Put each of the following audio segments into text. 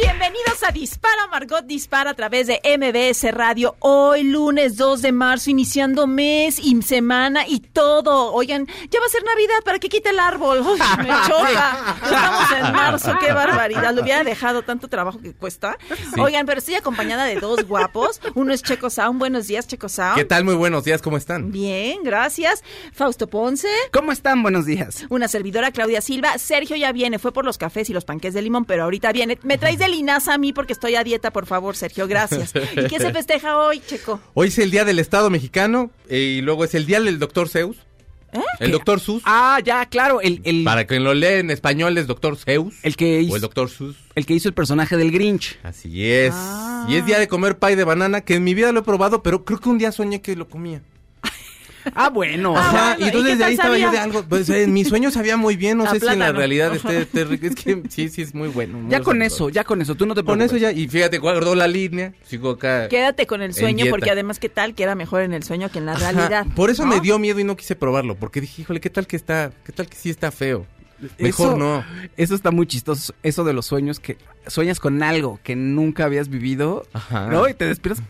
Bienvenidos a Dispara Margot Dispara a través de MBS Radio. Hoy lunes 2 de marzo, iniciando mes y semana y todo. Oigan, ya va a ser Navidad, ¿para que quite el árbol? Uy, me choca. Estamos en marzo, qué barbaridad. Lo hubiera dejado tanto trabajo que cuesta. Oigan, pero estoy acompañada de dos guapos. Uno es Checo Sound. Buenos días, Checo Sound. ¿Qué tal? Muy buenos días, ¿cómo están? Bien, gracias. Fausto Ponce. ¿Cómo están? Buenos días. Una servidora, Claudia Silva. Sergio ya viene, fue por los cafés y los panques de limón, pero ahorita viene. Me traes de linaza a mí porque estoy a dieta, por favor, Sergio, gracias. ¿Y qué se festeja hoy, Checo? Hoy es el día del Estado mexicano eh, y luego es el día del doctor Zeus. ¿Eh? El doctor Sus. Ah, ya, claro, el, el, Para quien lo lee en español es doctor Zeus. el que o hizo, el doctor Sus. el que hizo el personaje del Grinch. Así es. Ah. Y es día de comer pay de banana, que en mi vida lo he probado, pero creo que un día soñé que lo comía. Ah, bueno. Ah, Ajá, bueno, y entonces ¿y de ahí estaba yo de algo. Pues en mi sueño sabía muy bien, no A sé si en la plátano. realidad esté, rico. Es que sí, sí, es muy bueno. muy ya con sabroso. eso, ya con eso, tú no te Con preocupes. eso ya, y fíjate, guardó la línea, sigo acá. Quédate con el sueño, porque además, ¿qué tal? Que era mejor en el sueño que en la Ajá, realidad. Por eso ¿no? me dio miedo y no quise probarlo, porque dije, híjole, ¿qué tal que está, qué tal que sí está feo? Mejor Eso- no. Eso está muy chistoso, eso de los sueños, que sueñas con algo que nunca habías vivido, Ajá. ¿no? Y te despiertas.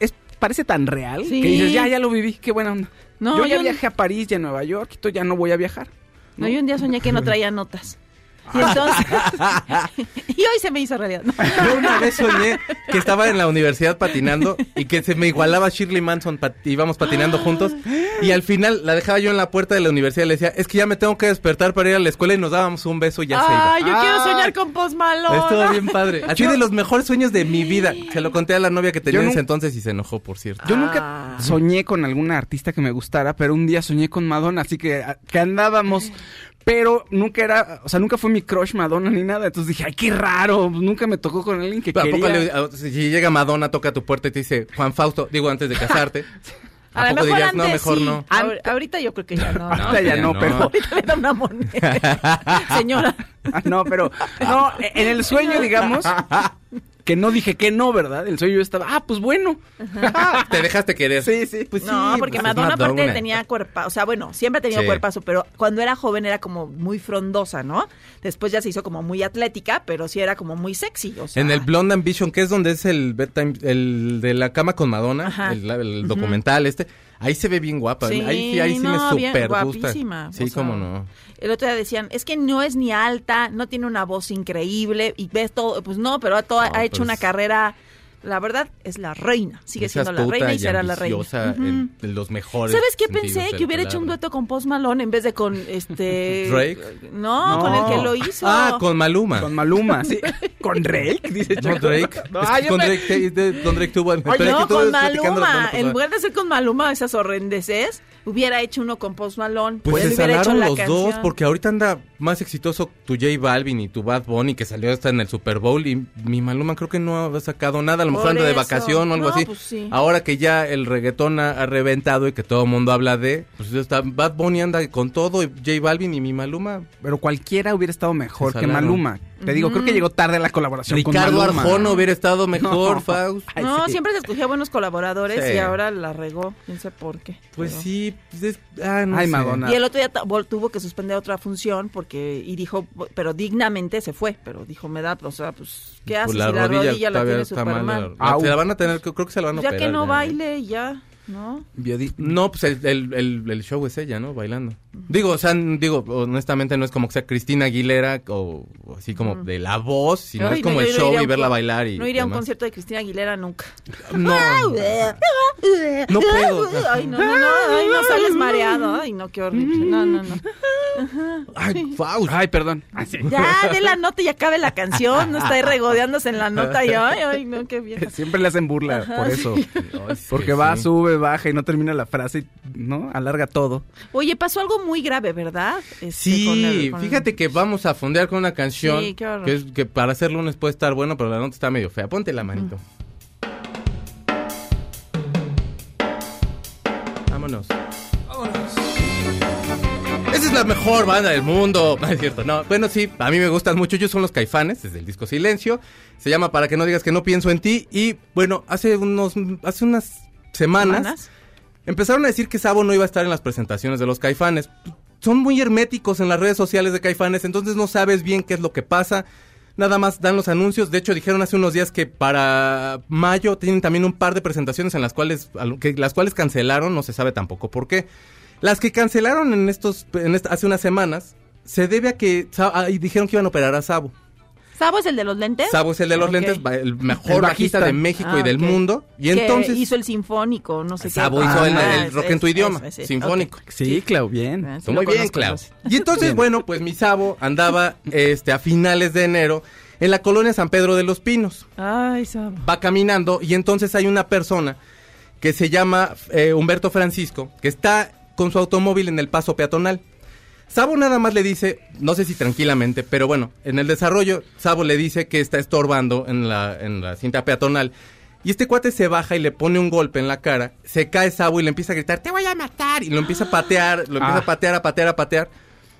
Es, parece tan real Sí. que dices, ya, ya lo viví, qué buena onda. No, yo ya yo- viajé a París y a Nueva York, esto ya no voy a viajar. No, yo un día soñé que no traía notas. Y entonces. y hoy se me hizo realidad. No. Yo una vez soñé que estaba en la universidad patinando y que se me igualaba Shirley Manson, pat- íbamos patinando juntos y al final la dejaba yo en la puerta de la universidad y le decía, es que ya me tengo que despertar para ir a la escuela y nos dábamos un beso y ya Ay, se yo iba. quiero Ah. soñar con Post Malone. Estuvo bien padre. Así de los mejores sueños de mi vida. Se lo conté a la novia que tenía Yo en ese entonces y se enojó, por cierto. Yo Ah. nunca soñé con alguna artista que me gustara, pero un día soñé con Madonna, así que, que andábamos. Pero nunca era, o sea, nunca fue mi crush Madonna ni nada. Entonces dije, ay, qué raro, nunca me tocó con alguien que ¿A poco quería. le- a- si llega Madonna, toca a tu puerta y te dice, Juan Fausto, digo antes de casarte, A ¿a poco mejor dirías, no, mejor sí. no? Ahor- ahorita yo creo que ya no. ¿no? Ahorita ya ya no, no. pero. Ahorita le da una moneda. Señora. Ah, no, pero. No, en el sueño, digamos, que no dije que no, ¿verdad? El sueño yo estaba, ah, pues bueno. Te dejaste querer. Sí, sí. Pues sí, No, porque pues es Madonna aparte tenía cuerpo, o sea, bueno, siempre ha tenido Sí. cuerpazo, pero cuando era joven era como muy frondosa, ¿no? Después ya se hizo como muy atlética, pero sí era como muy sexy, o sea. En el Blonde Ambition, que es donde es el bedtime, el de la cama con Madonna, Ajá. el, el documental este, ahí se ve bien guapa. Sí, ahí sí, ahí sí no, me super gusta. guapísima, Sí, o sea, cómo no. El otro día decían, es que no es ni alta, no tiene una voz increíble y ves todo, pues no, pero ha, todo- No, ha hecho pues- una carrera, la verdad es la reina, sigue Es siendo la reina y y será la reina. en, en los mejores. ¿Sabes qué pensé? Que hubiera hecho un dueto con Post Malone en vez de con este ¿Drake? No, No. con el que lo hizo. Ah, con Maluma. Con Maluma, sí. Con Drake, dice No. Drake. No, Es que yo con, me- Drake te- de- con Drake tuvo... Oye, no, con Maluma. En lugar de ser con Maluma esas horrendeces, hubiera hecho uno con Post Malone. Pues se hubiera hecho salaron la los dos, porque ahorita anda más exitoso tu J Balvin y tu Bad Bunny, que salió hasta en el Super Bowl, y mi Maluma creo que no ha sacado nada, a lo mejor anda de vacación o algo No, así. pues sí. Ahora que ya el reggaetón ha, ha reventado y que todo el mundo habla de, pues está, Bad Bunny anda con todo, y J Balvin y mi Maluma. Pero cualquiera hubiera estado mejor que. Maluma. Te digo, creo que llegó tarde la colaboración con Ricardo. Arjona hubiera estado mejor, No. Faust. Ay, No, sí. siempre se escogía buenos colaboradores Sí. y ahora la regó, no sé por qué. Pues pero- sí, pues es- ah, no Ay, sé. Madonna. Y el otro día tuvo que suspender otra función porque y dijo, pero dignamente se fue, pero dijo, me da, o sea, pues, ¿qué Pues haces? la si la rodilla la tiene súper mal. mal. La-. Se la van a tener, creo que se la van a Ya operar. que no ya. baile ya, ¿no? No, pues el, el, el, el show es ella, ¿no? Bailando. Digo, o sea, digo, honestamente no es como que sea Cristina Aguilera o, o así como de la voz, sino Ay, es como no, el no show a y verla bailar y No iría a un concierto de Cristina Aguilera nunca. No, no puedo. Ay, no, no, no, ay, no sales mareado. Ay, no, qué horrible. No, no, no. Ay, Faust. Ay, perdón. Ah, sí. Ya, de la nota y acabe la canción. No está ahí regodeándose en la nota y ay, ay, no, qué bien. Siempre le hacen burla por eso. Ay, sí, Porque va, sube, baja y no termina la frase, ¿no? Alarga todo. Oye, pasó algo muy grave, ¿verdad? Este, Sí, con el- con- fíjate que vamos a fondear con una canción Sí, qué horror. que, es, que para hacer lunes puede estar bueno, pero la nota está medio fea. Ponte la manito. Vámonos. Esa es la mejor banda del mundo. No es cierto, no. Bueno, sí, a mí me gustan mucho. Ellos son los caifanes, desde el disco Silencio. Se llama Para que no digas que no pienso en ti. Y bueno, hace unos, hace unas semanas, ¿Semanas? Empezaron a decir que Sabo no iba a estar en las presentaciones de los caifanes. Son muy herméticos en las redes sociales de caifanes, entonces no sabes bien qué es lo que pasa. Nada más dan los anuncios. De hecho, dijeron hace unos días que para mayo tienen también un par de presentaciones en las cuales, al- que, las cuales cancelaron, no se sabe tampoco por qué. Las que cancelaron en estos, en esta- hace unas semanas, se debe a que Sa- ah, dijeron que iban a operar a Sabo. ¿Sabo es el de los lentes? Sabo es el de los lentes, el mejor El bajista bajista. de México Ah, y del mundo. Y Que entonces hizo el sinfónico, no sé qué. Sabo hizo el, Ah, el es- rock en tu es- idioma, es- sinfónico. Sí, Clau, bien. Sí Muy bien, Clau. Y entonces, bueno, pues mi Sabo andaba este, a finales de enero en la colonia San Pedro de los Pinos. Ay, Sabo. Va caminando y entonces hay una persona que se llama eh, Humberto Francisco, que está con su automóvil en el paso peatonal. Sabo nada más le dice, no sé si tranquilamente, pero bueno, en el desarrollo, Sabo le dice que está estorbando en la, en la cinta peatonal. Y este cuate se baja y le pone un golpe en la cara, se cae Sabo y le empieza a gritar, te voy a matar. Y lo empieza a patear, lo empieza Ah. a patear, a patear, a patear,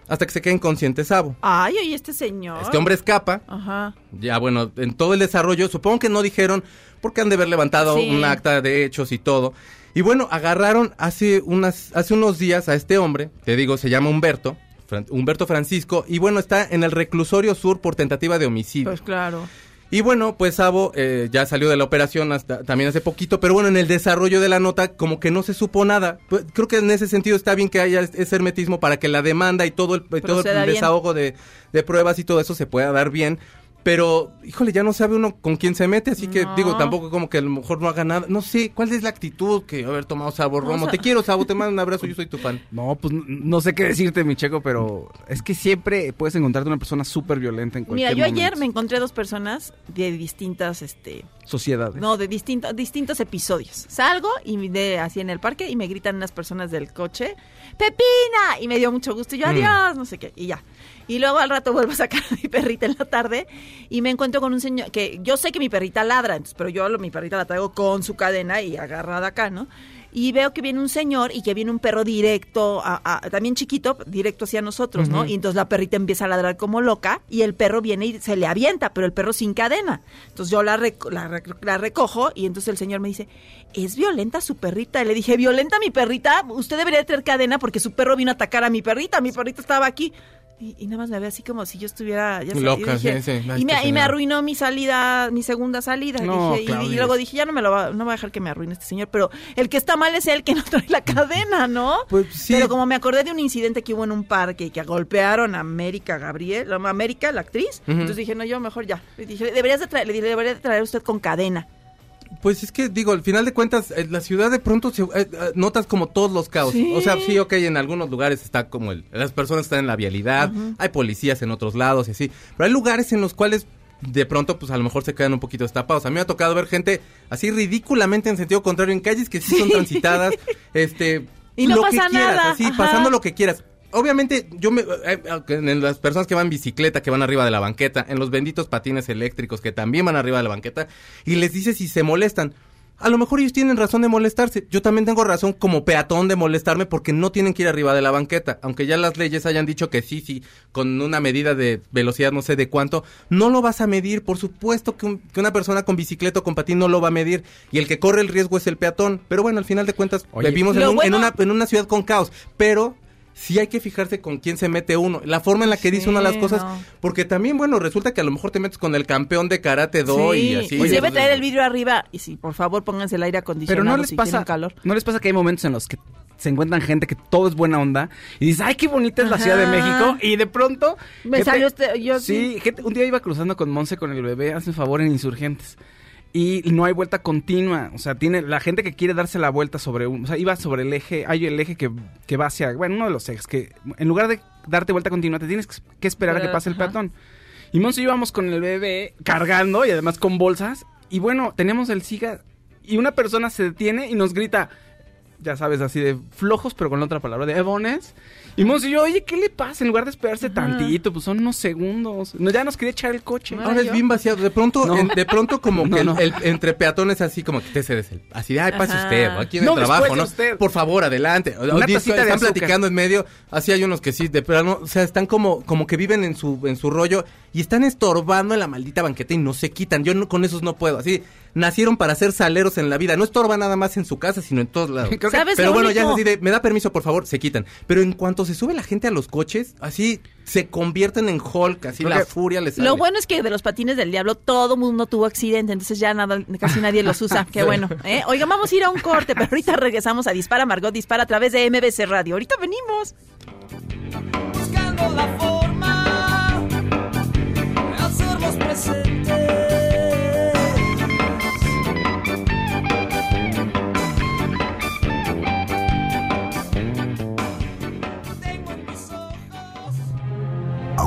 hasta que se queda inconsciente Sabo. Ay, oye, este señor. Este hombre escapa, Ajá. ya, bueno, en todo el desarrollo, supongo que no dijeron porque han de haber levantado Sí. un acta de hechos y todo. Y bueno, agarraron hace, unas, hace unos días a este hombre, te digo, se llama Humberto, Fran- Humberto Francisco, y bueno, está en el reclusorio sur por tentativa de homicidio. Pues claro. Y bueno, pues Sabo eh, ya salió de la operación hasta también hace poquito, pero bueno, en el desarrollo de la nota como que no se supo nada. Pues, creo que en ese sentido está bien que haya ese hermetismo para que la demanda y todo el, todo desahogo de, de pruebas y todo eso se pueda dar bien. Pero, híjole, ya no sabe uno con quién se mete, así que No. digo, tampoco como que a lo mejor no haga nada. No sé, ¿cuál es la actitud que haber tomado Sabo Romo? Te quiero, Sabo, te mando un abrazo, yo soy tu fan. No, pues no, no sé qué decirte, mi checo, pero es que siempre puedes encontrarte una persona súper violenta en Mira, cualquier yo ayer me encontré dos personas de distintas, este, Sociedades. no, de distintos, distintos episodios. Salgo y de así en el parque y me gritan unas personas del coche, Pepina, y me dio mucho gusto. Y yo, Mm. adiós, no sé qué, y ya. Y luego al rato vuelvo a sacar a mi perrita en la tarde y me encuentro con un señor que yo sé que mi perrita ladra, entonces, pero yo mi perrita la traigo con su cadena y agarrada acá, ¿no? Y veo que viene un señor y que viene un perro directo, a- a- también chiquito, directo hacia nosotros, ¿no? Y entonces la perrita empieza a ladrar como loca y el perro viene y se le avienta, pero el perro sin cadena. Entonces yo la, reco- la, la recojo y entonces el señor me dice, ¿es violenta su perrita? Y le dije, ¿violenta mi perrita? Usted debería de tener cadena porque su perro vino a atacar a mi perrita, mi perrita estaba aquí. Y, y nada más me ve así como si yo estuviera ya Loca, dije- sí, sí. Y, me, esta y me señora. arruinó mi salida, mi segunda salida. No, Dije, y- y, luego dije, ya no me lo va, no va a dejar que me arruine este señor, pero el que está mal es el que no trae la cadena, ¿no? Pues sí. Pero como me acordé de un incidente que hubo en un parque y que golpearon a América Gabriel, a América, la actriz, entonces dije, no, yo mejor ya. Le dije, deberías de traer, le dije, debería de traer usted con cadena. Pues es que digo, al final de cuentas, eh, la ciudad de pronto se, eh, eh, notas como todos los caos. Sí. O sea, sí, ok, en algunos lugares está como el, las personas están en la vialidad, hay policías en otros lados y así. Pero hay lugares en los cuales de pronto, pues a lo mejor se quedan un poquito destapados. A mí me ha tocado ver gente así ridículamente en sentido contrario en calles que sí, son transitadas, este, Y no lo pasa que quieras, nada, así, ajá. pasando lo que quieras. Obviamente, yo me. eh, eh, en las personas que van en bicicleta, que van arriba de la banqueta, en los benditos patines eléctricos que también van arriba de la banqueta, y les dices si se molestan. A lo mejor ellos tienen razón de molestarse. Yo también tengo razón como peatón de molestarme porque no tienen que ir arriba de la banqueta. Aunque ya las leyes hayan dicho que sí, sí, con una medida de velocidad no sé de cuánto, no lo vas a medir. Por supuesto que, un- que una persona con bicicleta o con patín no lo va a medir. Y el que corre el riesgo es el peatón. Pero bueno, al final de cuentas Oye, vivimos en, un- en bueno- una, en una ciudad con caos. Pero sí hay que fijarse con quién se mete uno, la forma en la que dice Sí, una las cosas, no. porque también, bueno, resulta que a lo mejor te metes con el campeón de karate do Sí, y así. y debe traer el vidrio arriba. Y sí, por favor, pónganse el aire Pero acondicionado no les si pasa, calor. no les pasa que hay momentos en los que se encuentran gente que todo es buena onda y dices, ay, qué bonita es la Ciudad de. México. Y de pronto... Me gente- salió este- yo Sí, gente- un día iba cruzando con Monse con el bebé, hazme favor, en Insurgentes. Y no hay vuelta continua, o sea, tiene la gente que quiere darse la vuelta sobre un, o sea, iba sobre el eje, hay el eje que, que va hacia, bueno, uno de los ejes, que en lugar de darte vuelta continua, te tienes que esperar a que pase el ajá. peatón. Y Monse íbamos con el bebé cargando y además con bolsas. Y bueno, teníamos el siga y una persona se detiene y nos grita, ya sabes, así de flojos, pero con la otra palabra, de ebones. Y Monse y yo, oye, ¿qué le pasa? En lugar de esperarse tantito, pues son unos segundos. No, ya nos quería echar el coche. No. Ahora es yo? bien vaciado. De pronto, No. en- de pronto como No, que el- no. el- entre peatones así como que te cedes el... Así de, ay, pase Ajá. usted, aquí en No, el trabajo, ¿no? usted. Por favor, adelante. Una dice, tacita de están azúcar. platicando en medio. Así hay unos que sí, de pero no, o sea, están como, como que viven en su, en su rollo y están estorbando en la maldita banqueta y no se quitan. Yo no, con esos no puedo. Así, nacieron para ser saleros en la vida. No estorban nada más en su casa, sino en todos lados. ¿Sabes Pero lo bueno, ya es así de, me da permiso, por favor, se quitan. Pero en cuanto se sube la gente a los coches, así se convierten en Hulk, así Creo la furia les sale. Lo bueno es que de los patines del diablo todo mundo tuvo accidente, entonces ya nada, casi nadie los usa. Qué bueno. ¿eh? Oiga, vamos a ir a un corte, pero ahorita regresamos a Dispara Margot Dispara a través de MBC Radio. Ahorita venimos. buscando la forma de hacerlos presentes.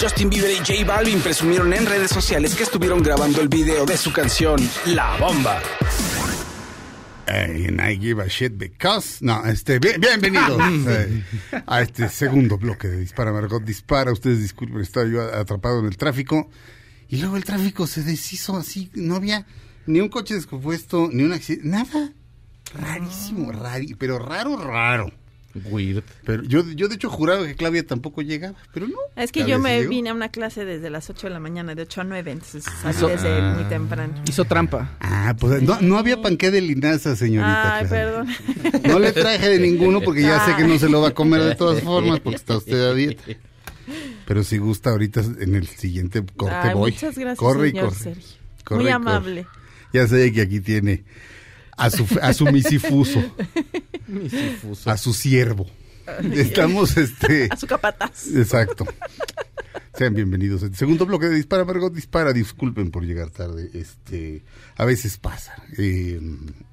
Justin Bieber y J Balvin presumieron en redes sociales que estuvieron grabando el video de su canción La Bomba. And I give a shit because. No, este, bien- bienvenidos eh, a este segundo bloque de Dispara Margot Dispara. Ustedes disculpen, estaba yo atrapado en el tráfico. Y luego el tráfico se deshizo así. No había ni un coche descompuesto, ni un accidente, nada. Rarísimo, rari, pero raro, raro. Weird. Pero yo, yo de hecho juraba que Claudia tampoco llegaba, pero no. Es que Claudia yo me llegó. vine a una clase desde las 8 de la mañana, de 8 a 9, entonces salí Hizo- desde muy temprano. Hizo trampa. Ah, pues no, no había panqué de linaza, señorita. Ay, Claudia. perdón. No le traje de ninguno porque ya sé que no se lo va a comer de todas formas porque está usted a dieta. Pero si gusta ahorita en el siguiente corte Ay, voy. muchas gracias, corre y señor corre. Sergio. Corre Muy corre. amable. Ya sé que aquí tiene a su a su misifuso, a su siervo. Estamos este A su capataz. Exacto. Sean bienvenidos. El segundo bloque de Dispara, Margot Dispara. Disculpen por llegar tarde. Este, a veces pasa eh,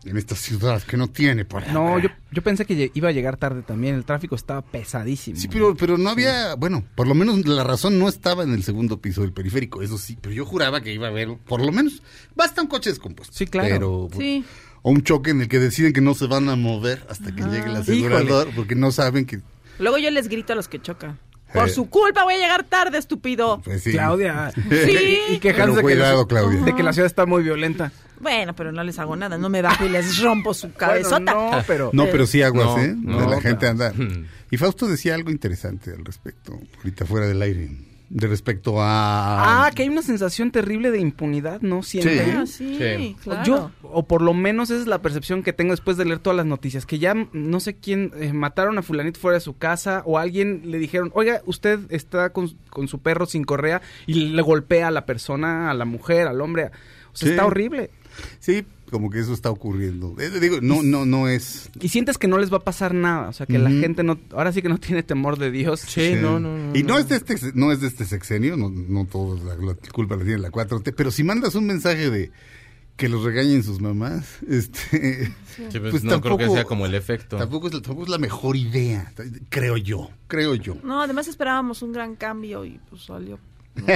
en esta ciudad que no tiene por No, yo, yo pensé que iba a llegar tarde también. El tráfico estaba pesadísimo. Sí, pero, pero no había, bueno, por lo menos la razón no estaba en el segundo piso del periférico, eso sí, pero yo juraba que iba a haber, por lo menos, basta un coche descompuesto. Sí, claro. Pero, Sí. O un choque en el que deciden que no se van a mover hasta que llegue el asegurador, porque no saben que, Luego yo les grito a los que chocan. Por Eh. su culpa voy a llegar tarde, estúpido. pues sí. Claudia. Sí. Y quejándose Pero de que, cuidado, la- Claudia. de que la ciudad está muy violenta. Bueno, pero no les hago nada. No me bajo y les rompo su cabezota. Bueno, no, pero... No, pero sí aguas, No, ¿eh? no, de la gente anda. Hmm. Y Fausto decía algo interesante al respecto, ahorita fuera del aire, de respecto a... Ah, que hay una sensación terrible de impunidad, ¿no? Siempre. Ah, sí, Sí. claro. Yo, o por lo menos esa es la percepción que tengo después de leer todas las noticias, que ya no sé quién eh, mataron a fulanito fuera de su casa o a alguien le dijeron, oiga, usted está con, con su perro sin correa y le golpea a la persona, a la mujer, al hombre. O sea, Sí. está horrible. Sí, como que eso está ocurriendo. Eh, digo, no, no, no es... Y sientes que no les va a pasar nada, o sea, que la gente no, ahora sí que no tiene temor de Dios. Sí, no, no, no. Y no es de este, no es de este sexenio, no, no todo la, la culpa la tiene la 4T, pero si mandas un mensaje de que los regañen sus mamás, este, Sí, pues no creo que sea como el efecto. Tampoco es, la- tampoco es la mejor idea, creo yo, creo yo. No, además esperábamos un gran cambio y pues salió.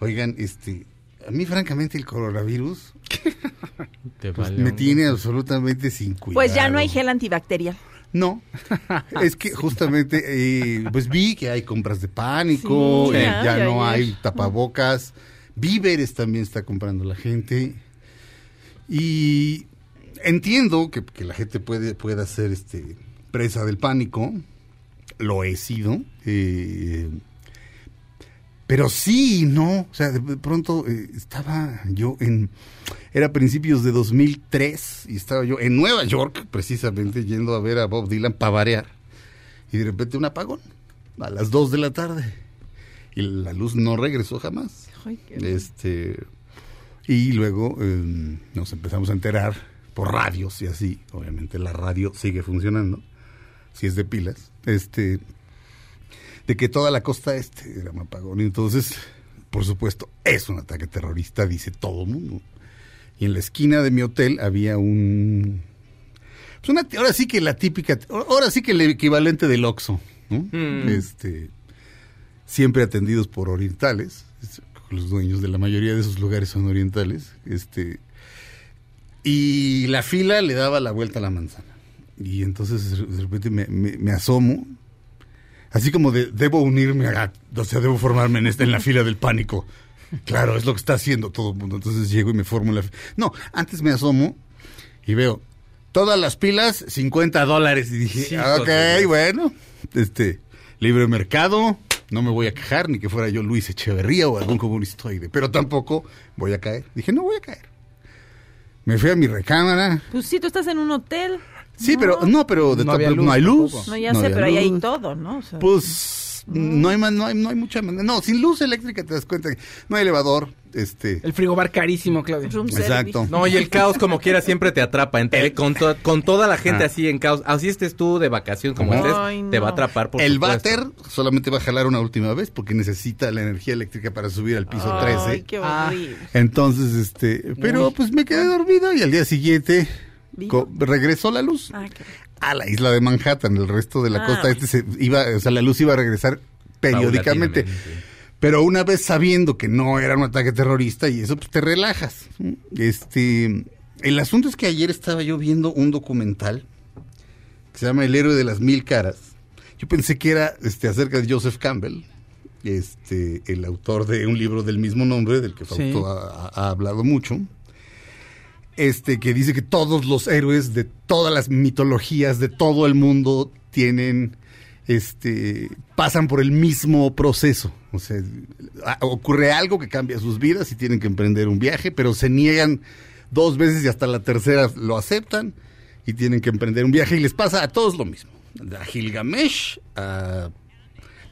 Oigan, este, a mí francamente el coronavirus Te pues, vale me un- tiene absolutamente sin cuidado. Pues ya no hay gel antibacterial. No, es que justamente, eh, pues vi que hay compras de pánico, Sí, eh, ya, ya ya no hay tapabocas, víveres también está comprando la gente. Y entiendo que, que la gente puede, pueda ser este, presa del pánico. lo he sido. eh, pero sí, no. O sea, de pronto eh, estaba yo en. Era principios de 2003 y estaba yo en Nueva York, precisamente, yendo a ver a Bob Dylan para variar. Y de repente un apagón a las 2 de la tarde. Y la luz no regresó jamás. Ay, Este. Y luego eh, nos empezamos a enterar por radios y así. Obviamente la radio sigue funcionando, si es de pilas. Este. De que toda la costa este era un apagón. Y entonces, por supuesto, es un ataque terrorista, dice todo el mundo. Y en la esquina de mi hotel había un. Pues una, ahora sí que la típica. Ahora sí que el equivalente del Oxxo. ¿no? Mm. Este. Siempre atendidos por orientales. es- Los dueños de la mayoría de esos lugares son orientales. Este. Y la fila le daba la vuelta a la manzana. Y entonces de de repente me, me- me asomo. Así como de, debo unirme a, o sea, debo formarme en, esta, en la fila del pánico. Claro, es lo que está haciendo todo el mundo. Entonces llego y me formo en la fila. No, antes me asomo y veo todas las pilas, 50 dólares. Y dije, Hijos ok, bueno, este, libre mercado, no me voy a quejar, ni que fuera yo Luis Echeverría o algún comunistoide, pero tampoco voy a caer. Dije, no voy a caer. Me fui a mi recámara. Pues sí, tú estás en un hotel. Sí, pero no, pero de No no hay luz. tampoco. No, ya sé, pero ahí hay todo, ¿no? O sea, Pues no hay más, no hay, no hay mucha manera. No, sin luz eléctrica te das cuenta que no hay elevador, este. El frigobar carísimo, Claudia. room Exacto. service. No, y el caos como quiera siempre te atrapa, entre- con, to- con toda la gente Ah. así en caos. Así estés tú de vacación como estés, te va a atrapar por el supuesto. váter solamente va a jalar una última vez porque necesita la energía eléctrica para subir al piso Ay, 13. qué Ah. horrible. Entonces, este, pero Uy. pues me quedé dormido y al día siguiente regresó la luz Ah, a la isla de Manhattan. El resto de la Ah. costa este se iba, o sea, la luz iba a regresar periódicamente. Pero una vez sabiendo que no era un ataque terrorista y eso, pues te relajas. Este, el asunto es que ayer estaba yo viendo un documental que se llama El héroe de las mil caras. Yo pensé que era este, acerca de Joseph Campbell, este, el autor de un libro del mismo nombre, del que Fausto Sí. ha, ha hablado mucho. Este, que dice que todos los héroes de todas las mitologías de todo el mundo tienen este pasan por el mismo proceso. O sea, ocurre algo que cambia sus vidas y tienen que emprender un viaje, pero se niegan dos veces y hasta la tercera lo aceptan y tienen que emprender un viaje y les pasa a todos lo mismo. A Gilgamesh, a-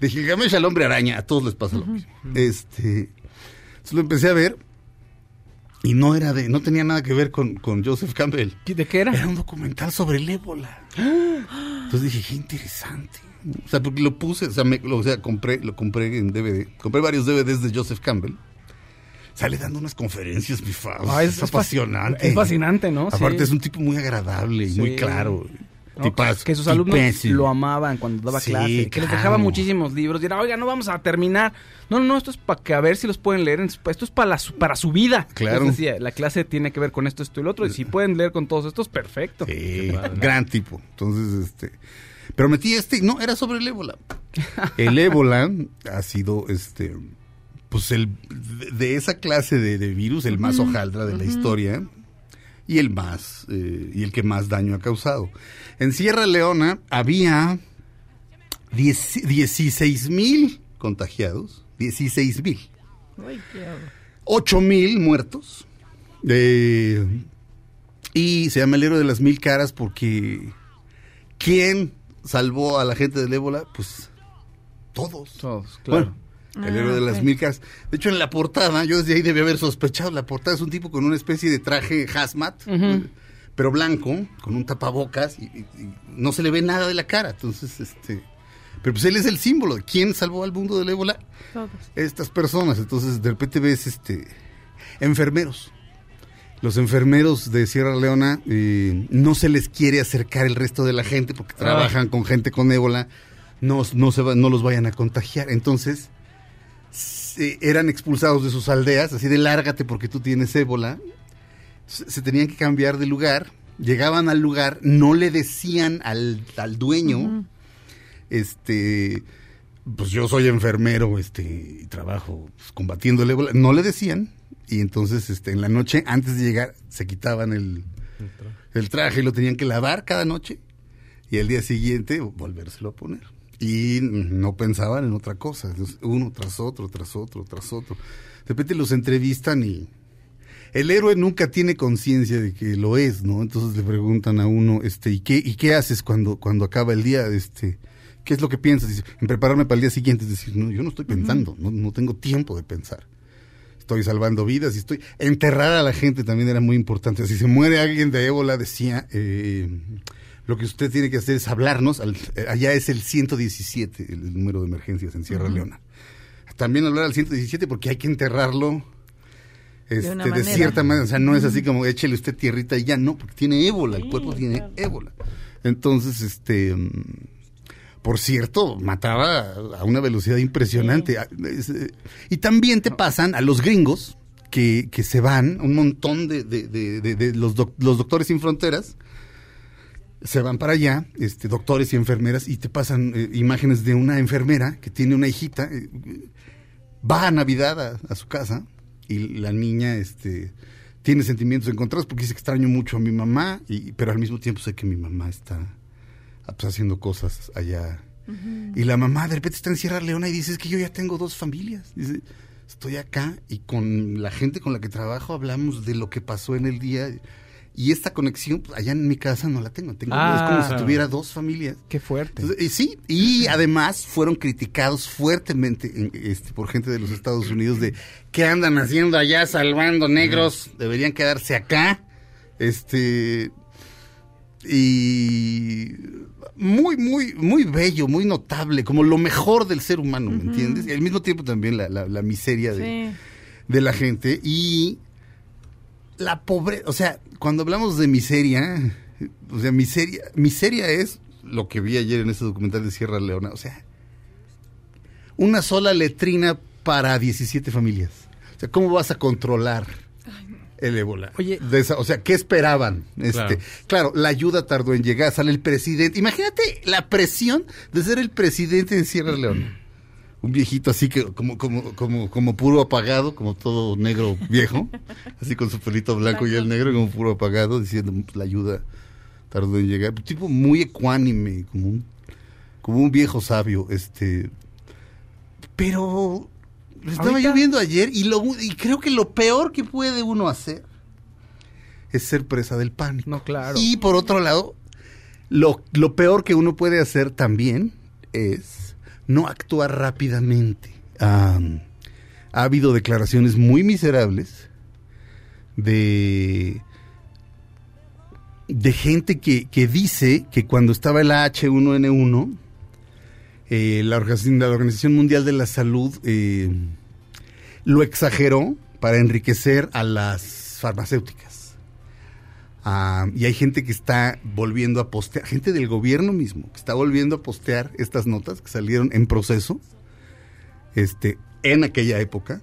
de Gilgamesh al hombre araña, a todos les pasa lo mismo. Este, entonces lo empecé a ver y no era de, no tenía nada que ver con, con Joseph Campbell. ¿De qué era? Era un documental sobre el ébola. Entonces dije, qué interesante. O sea, porque lo puse, o sea, me- lo, o sea, compré, lo compré en DVD. Compré varios DVDs de Joseph Campbell. Sale dando unas conferencias, mi. Ah, es, apasionante. es fascinante, ¿no? Aparte Sí. es un tipo muy agradable y Sí. muy claro. ¿No? Tipazo, que sus alumnos tipazo. lo amaban cuando daba Sí, clase, que les dejaba muchísimos libros, y era, oiga, no vamos a terminar. No, no, no, esto es para que a ver si los pueden leer, esto es para su, para su vida. Claro. Decía, la clase tiene que ver con esto, esto y lo otro, y si pueden leer con todos estos, perfecto. Sí, gran tipo. Entonces, este. Pero metí este, no, era sobre el ébola. El ébola ha sido, este, pues el, de, de esa clase de, de virus, el más hojaldra de la historia y el más, eh, y el que más daño ha causado. En Sierra Leona había 16 mil contagiados, 16 mil. Ay, qué horror. 8 mil muertos. Eh, y se llama el héroe de las mil caras porque ¿quién salvó a la gente del ébola? Pues todos. Todos, claro. Bueno, el Ah, héroe de ok. las mil caras. De hecho, en la portada, yo desde ahí debía haber sospechado. La portada es un tipo con una especie de traje hazmat, pero blanco, con un tapabocas, y, y- y no se le ve nada de la cara. Entonces, este. Pero pues él es el símbolo. de ¿Quién salvó al mundo del ébola? Todos. estas personas. Entonces, de repente ves este enfermeros. Los enfermeros de Sierra Leona eh, no se les quiere acercar el resto de la gente porque trabajan con gente con ébola, no, no, se va- no los vayan a contagiar. Entonces, se- eran expulsados de sus aldeas, así de lárgate porque tú tienes ébola. Se, se tenían que cambiar de lugar, llegaban al lugar, no le decían al, al dueño, este, pues yo soy enfermero, este, y trabajo pues, combatiendo el ébola, no le decían, y entonces, este, en la noche, antes de llegar, se quitaban el, el traje y lo tenían que lavar cada noche, y el día siguiente volvérselo a poner. Y no pensaban en otra cosa. Entonces, uno tras otro, tras otro, tras otro. De repente los entrevistan y el héroe nunca tiene conciencia de que lo es, ¿no? Entonces le preguntan a uno, este, ¿y qué, y qué haces cuando, cuando acaba el día? Este, ¿qué es lo que piensas? Dice, en prepararme para el día siguiente. Es decir, no, yo no estoy pensando, no, no tengo tiempo de pensar. Estoy salvando vidas y estoy. Enterrar a la gente también era muy importante. Si se muere alguien de ébola, decía, eh, lo que usted tiene que hacer es hablarnos. al- eh, allá es el 117, el, el número de emergencias en Sierra Leona. También hablar al 117 porque hay que enterrarlo este, de, cierta manera. O sea, no es así como échele usted tierrita y ya, no, porque tiene ébola, el cuerpo tiene ébola. Entonces, este. mm, Por cierto, mataba a una velocidad impresionante. Ah, eh, Y también te pasan a los gringos que, que se van, un montón de, de- de- de- de los, doc- los doctores sin fronteras, se van para allá, este, doctores y enfermeras, y te pasan eh, imágenes de una enfermera que tiene una hijita, eh, va a Navidad a, a su casa, y la niña este, tiene sentimientos encontrados porque dice que extraño mucho a mi mamá, y, pero al mismo tiempo sé que mi mamá está ah, pues, haciendo cosas allá. Y la mamá de repente está en Sierra Leona y dice, es que yo ya tengo dos familias. Dice, estoy acá y con la gente con la que trabajo hablamos de lo que pasó en el día. Y esta conexión, pues, allá en mi casa no la tengo. tengo es como si Ah. tuviera dos familias. Qué fuerte. Entonces, eh, sí, y además fueron criticados fuertemente en- este, por gente de los Estados Unidos de qué andan haciendo allá salvando negros, deberían quedarse acá. Este y muy, muy, muy bello, muy notable, como lo mejor del ser humano, ¿me entiendes? Y al mismo tiempo también la, la- la miseria de, de la gente y la pobreza, o sea, cuando hablamos de miseria, o sea, miseria, miseria es lo que vi ayer en ese documental de Sierra Leona, o sea, una sola letrina para 17 familias. O sea, ¿cómo vas a controlar el ébola? Oye. De esa- o sea, ¿qué esperaban? Este, Claro. claro. la ayuda tardó en llegar, sale el presidente. Imagínate la presión de ser el presidente en Sierra Leona un viejito así que como como como como puro apagado, como todo negro viejo, así con su pelito blanco y el negro como puro apagado, diciendo pues, la ayuda tardó en llegar, un tipo muy ecuánime, como un como un viejo sabio, este pero lo estaba Ahorita- yo viendo ayer y lo y creo que lo peor que puede uno hacer es ser presa del pánico. No, claro. Y por otro lado, lo, lo peor que uno puede hacer también es no actuar rápidamente. Am, ha habido declaraciones muy miserables de, de gente que, que dice que cuando estaba el H1N1, eh, la, Organización, la Organización Mundial de la Salud eh, lo exageró para enriquecer a las farmacéuticas. Ah, y hay gente que está volviendo a postear, gente del gobierno mismo, que está volviendo a postear estas notas que salieron en proceso, este, en aquella época,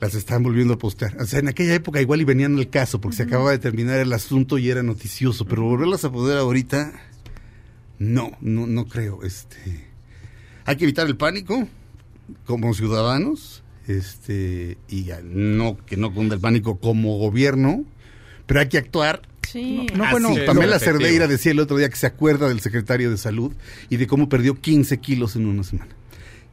las están volviendo a postear. O sea, en aquella época igual y venían al caso, porque se acababa de terminar el asunto y era noticioso, pero volverlas a poner ahorita, no, no, no creo. Este, hay que evitar el pánico como ciudadanos, este, y no que no cunda el pánico como gobierno, pero hay que actuar Sí. No, así. bueno, Pamela. Cerdeira decía el otro día que se acuerda del secretario de salud y de cómo perdió 15 kilos en una semana.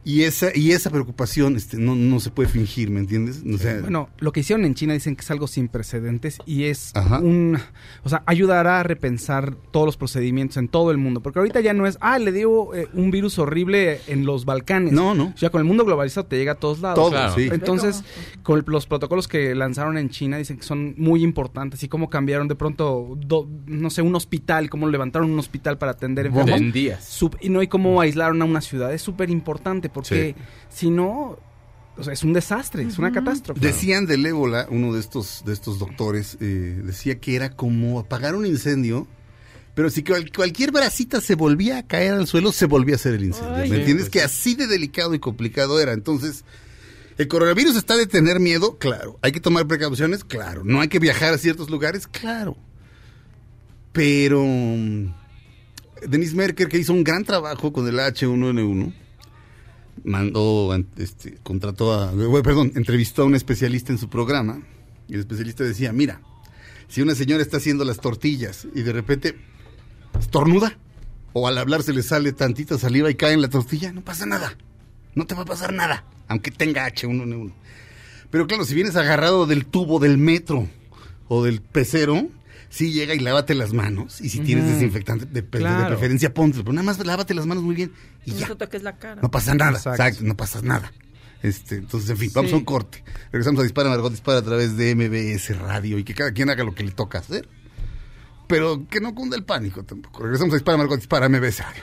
Y esa, y esa preocupación este, no, no se puede fingir, ¿me entiendes? O sea, Bueno, lo que hicieron en China dicen que es algo sin precedentes y es Ajá. un, o sea, ayudará a repensar todos los procedimientos en todo el mundo, porque ahorita ya no es, ah, le dio eh, un virus horrible en los Balcanes. No, no. Ya con el mundo globalizado te llega a todos lados. Todo, Claro. sí. Entonces, con los protocolos que lanzaron en China dicen que son muy importantes y cómo cambiaron de pronto, do- no sé, un hospital, cómo levantaron un hospital para atender enfermos. En días. Y no hay cómo aislaron a una ciudad. Es súper importante porque si no, o sea, es un desastre, es una catástrofe. Decían del ébola, uno de estos, de estos doctores, eh, decía que era como apagar un incendio, pero si cual- cualquier bracita se volvía a caer al suelo, se volvía a hacer el incendio. Ay. ¿Me entiendes? pues que sí. así de delicado y complicado era. Entonces, ¿el coronavirus está de tener miedo? Claro. ¿Hay que tomar precauciones? Claro. ¿No hay que viajar a ciertos lugares? Claro. Pero mm, Denise Merker, que hizo un gran trabajo con el H1N1, mandó, an- este, contrató a, bueno, perdón, entrevistó a un especialista en su programa y el especialista decía, mira, si una señora está haciendo las tortillas y de repente estornuda, o al hablar se le sale tantita saliva y cae en la tortilla, no pasa nada. No te va a pasar nada, aunque tenga H1N1. Pero claro, si vienes agarrado del tubo del metro o del pecero, sí llega y lávate las manos. Y si tienes desinfectante, de, de Claro. preferencia póntelo. Pero nada más lávate las manos muy bien y No ya. te toques la cara. No pasa nada. Exacto. Exacto, no pasa nada. Este, entonces, en fin, vamos Sí. a un corte. Regresamos a Dispara, Margot Dispara a través de MBS Radio y que cada quien haga lo que le toca hacer. Pero que no cunda el pánico tampoco. Regresamos a Dispara, Margot Dispara, MBS Radio.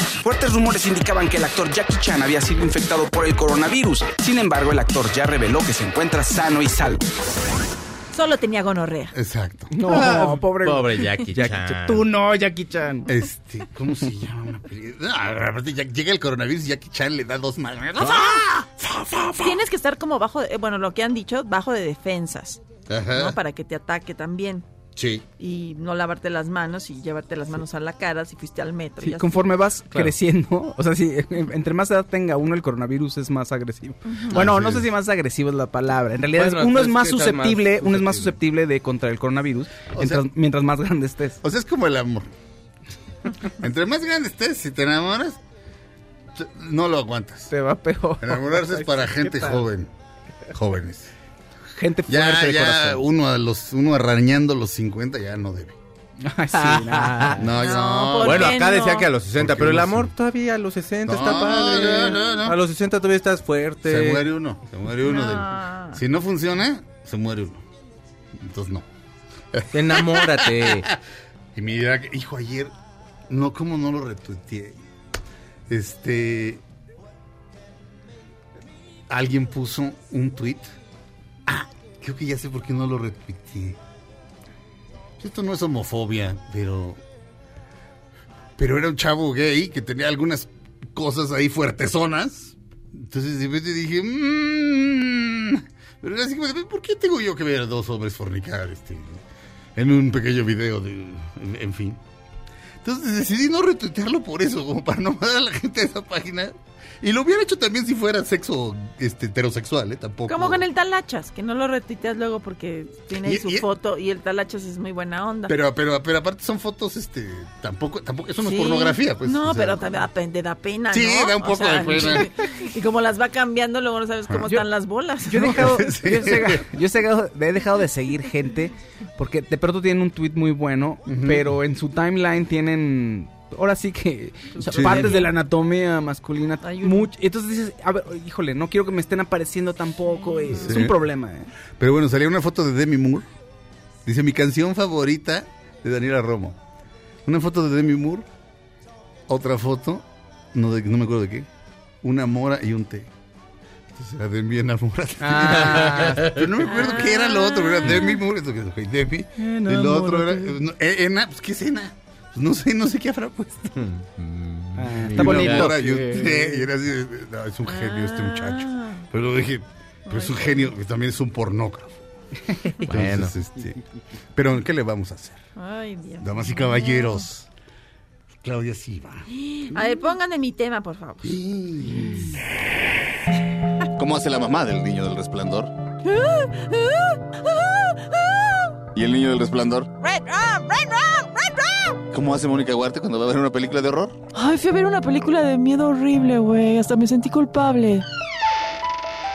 Fuertes rumores indicaban que el actor Jackie Chan había sido infectado por el coronavirus. Sin embargo, el actor ya reveló que se encuentra sano y salvo. Solo tenía gonorrea. Exacto. No, pobre, Pobre Jackie Chan. Tú no, Jackie Chan. Este, ¿cómo se llama una película? No, aparte ya llega el coronavirus y Jackie Chan le da dos manos. Tienes que estar como bajo, de- eh, bueno, lo que han dicho, bajo de defensas, Ajá. ¿no? Para que te ataque también. Sí. Y no lavarte las manos y llevarte las manos a la cara si fuiste al metro. Sí, conforme vas Claro. creciendo, o sea, si entre más edad tenga uno, el coronavirus es más agresivo. Bueno, Así no sé si más agresivo es la palabra. En realidad, es- Bueno, uno es es más susceptible, uno es más susceptible. de contra el coronavirus O mientras, sea- mientras más grande estés. O sea, es como el amor. Entre más grande estés, si te enamoras, no lo aguantas. Te va peor. Enamorarse es para ¿Qué gente joven. Jóvenes. Gente fuerte Ya, de ya, corazón. uno a los, uno arañando los 50 ya no debe. Ay, sí. No, No, no. ¿por Bueno, acá no? decía que a los 60, ¿Por qué pero el amor todavía a los 60 está padre. no, no, no. A los 60 todavía estás fuerte. Se muere uno. Se muere uno. No. del- si no funciona, se muere uno. Entonces no. Enamórate. Y mira, que- hijo, ayer, no, ¿cómo no lo retuiteé? Este. Alguien puso un tweet. Ah, creo que ya sé por qué no lo retuiteé. Esto no es homofobia, pero. Pero era un chavo gay que tenía algunas cosas ahí fuertezonas. Entonces de repente dije. "Mm". Pero era así como, ¿por qué tengo yo que ver a dos hombres fornicar este, en un pequeño video? De, en, en fin. Entonces decidí no retuitearlo por eso, como para no mandar a la gente a esa página. Y lo hubiera hecho también si fuera sexo este, heterosexual, ¿eh? Tampoco. Como con el talachas, que no lo retuiteas luego porque tiene Y- su y- foto y el talachas es muy buena onda. Pero, pero, pero aparte son fotos, este, tampoco, tampoco, eso no Sí. es pornografía, pues. No, o sea, pero también da, pe- da pena, Sí, ¿no? da un O poco de pena. Y como las va cambiando, luego no sabes cómo Yo- están las bolas. Yo he ¿no? dejado, Sí. yo he dejado- yo he dejado- he dejado de seguir gente porque de pronto tienen un tweet muy bueno, pero en su timeline tienen ahora sí que o sea, Sí. partes de la anatomía masculina mucho. Entonces dices, a ver, híjole, no quiero que me estén apareciendo tampoco. eh, Es Sí. un problema. eh. Pero bueno, salía una foto de Demi Moore. Dice, mi canción favorita de Daniela Romo. Una foto de Demi Moore. Otra foto, no, de, no me acuerdo de qué. Una mora y un té. Entonces era Demi enamorada. Ah. Pero no me acuerdo qué era lo otro. Era Demi Moore. Demi. Y lo otro era... no, eh, Ena, pues, ¿qué es Ena? Pues no sé, no sé qué habrá puesto. Ah, está bonito. mora y un té, y era así, no, es un genio este muchacho. Pero dije, pero es un genio, que también es un pornógrafo. Bueno. Entonces, este, pero ¿qué le vamos a hacer? Ay, Dios. Damas y caballeros. Claudia Silva. A ver, pónganme mi tema, por favor. ¿Cómo hace la mamá del niño del resplandor? ¿Y el niño del resplandor? ¿Cómo hace Mónica Huarte cuando va a ver una película de horror? Ay, fui a ver una película de miedo horrible, güey. Hasta me sentí culpable.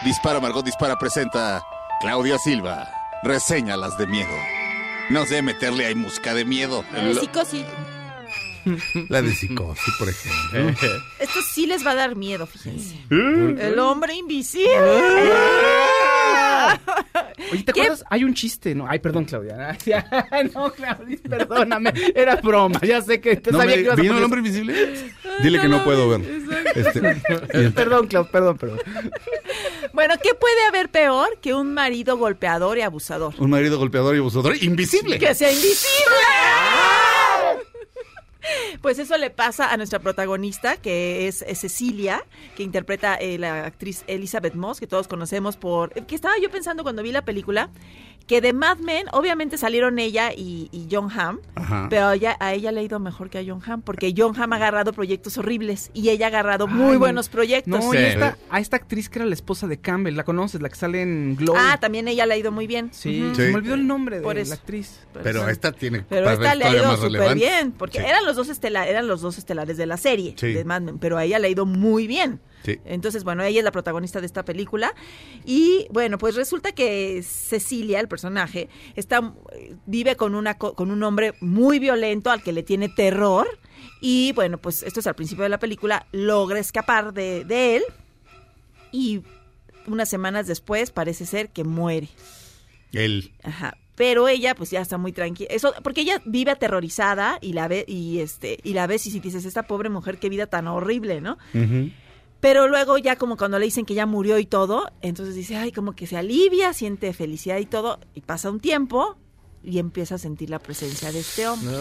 Dispara Margot Dispara presenta Claudia Silva. Reseñalas de miedo. No sé meterle ahí música de miedo. Eh, psicosis. La de psicosis, por ejemplo. Esto sí les va a dar miedo, fíjense. El hombre invisible. Oye, ¿te ¿Qué? acuerdas? Hay un chiste, ¿no? Ay, perdón, Claudia. No, Claudia, perdóname. Era broma. Ya sé que te No sabía me- que ibas a ¿Vino el hombre invisible? Dile que no puedo ver. Este, Perdón, Claudia, perdón, perdón. Bueno, ¿qué puede haber peor que un marido golpeador y abusador? Un marido golpeador y abusador invisible. ¡Que sea invisible! Pues eso le pasa a nuestra protagonista, que es, es Cecilia, que interpreta eh, la actriz Elizabeth Moss, que todos conocemos por... Que estaba yo pensando cuando vi la película, que de Mad Men, obviamente salieron ella y, y John Hamm, Ajá. pero a ella, a ella le ha ido mejor que a John Hamm, porque John Hamm ha agarrado proyectos horribles y ella ha agarrado muy buenos proyectos. No, Sí. y esta, a esta actriz que era la esposa de Campbell, ¿la conoces? La que sale en Glow. Ah, también ella le ha ido muy bien. sí, Ujú. se Sí. me olvidó el nombre de eso. la actriz. Pero esta tiene Pero esta le ha ido súper bien, porque Sí. eran los dos estela- eran los dos estelares de la serie Sí. de Mad Men, pero a ella le ha ido muy bien. Sí. Entonces, bueno, ella es la protagonista de esta película y bueno, pues resulta que Cecilia, el personaje, está vive con una co- con un hombre muy violento al que le tiene terror y bueno, pues esto es al principio de la película, logra escapar de, de él y unas semanas después parece ser que muere. Él. Ajá. Pero ella, pues ya está muy tranquila. Eso, porque ella vive aterrorizada y la ve, y este, y la ves y si dices, esta pobre mujer, qué vida tan horrible, ¿no? Pero luego ya como cuando le dicen que ya murió y todo, entonces dice, ay, como que se alivia, siente felicidad y todo, y pasa un tiempo y empieza a sentir la presencia de este hombre.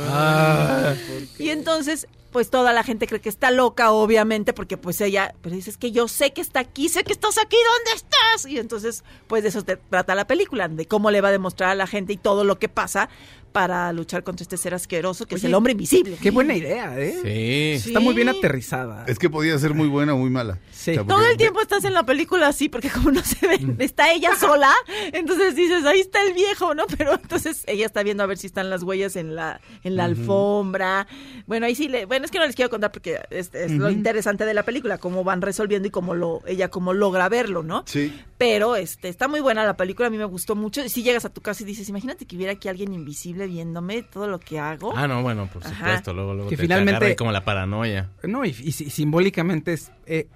Y entonces, pues toda la gente cree que está loca, obviamente, porque pues ella, pero dices que yo sé que está aquí, sé que estás aquí, ¿dónde estás? Y entonces, pues de eso te trata la película, de cómo le va a demostrar a la gente y todo lo que pasa para luchar contra este ser asqueroso que es el hombre invisible. Qué buena idea, ¿eh? Sí. Está muy bien aterrizada. Es que podía ser muy buena o muy mala. Sí. O sea, Todo el tiempo estás en la película así, porque como no se ve, está ella sola, entonces dices, ahí está el viejo, ¿no? Pero entonces ella está viendo a ver si están las huellas en la, en la alfombra. Bueno, ahí sí, le, bueno, es que no les quiero contar porque es, es lo interesante de la película, cómo van resolviendo y cómo lo, ella cómo logra verlo, ¿no? Sí. Pero este, está muy buena la película, a mí me gustó mucho. Y si llegas a tu casa y dices, imagínate que hubiera aquí alguien invisible viéndome todo lo que hago. Ah, no, bueno, por Ajá. supuesto. Luego, luego Que te- te finalmente- ahí como la paranoia. No, y, y si- simbólicamente es, eh,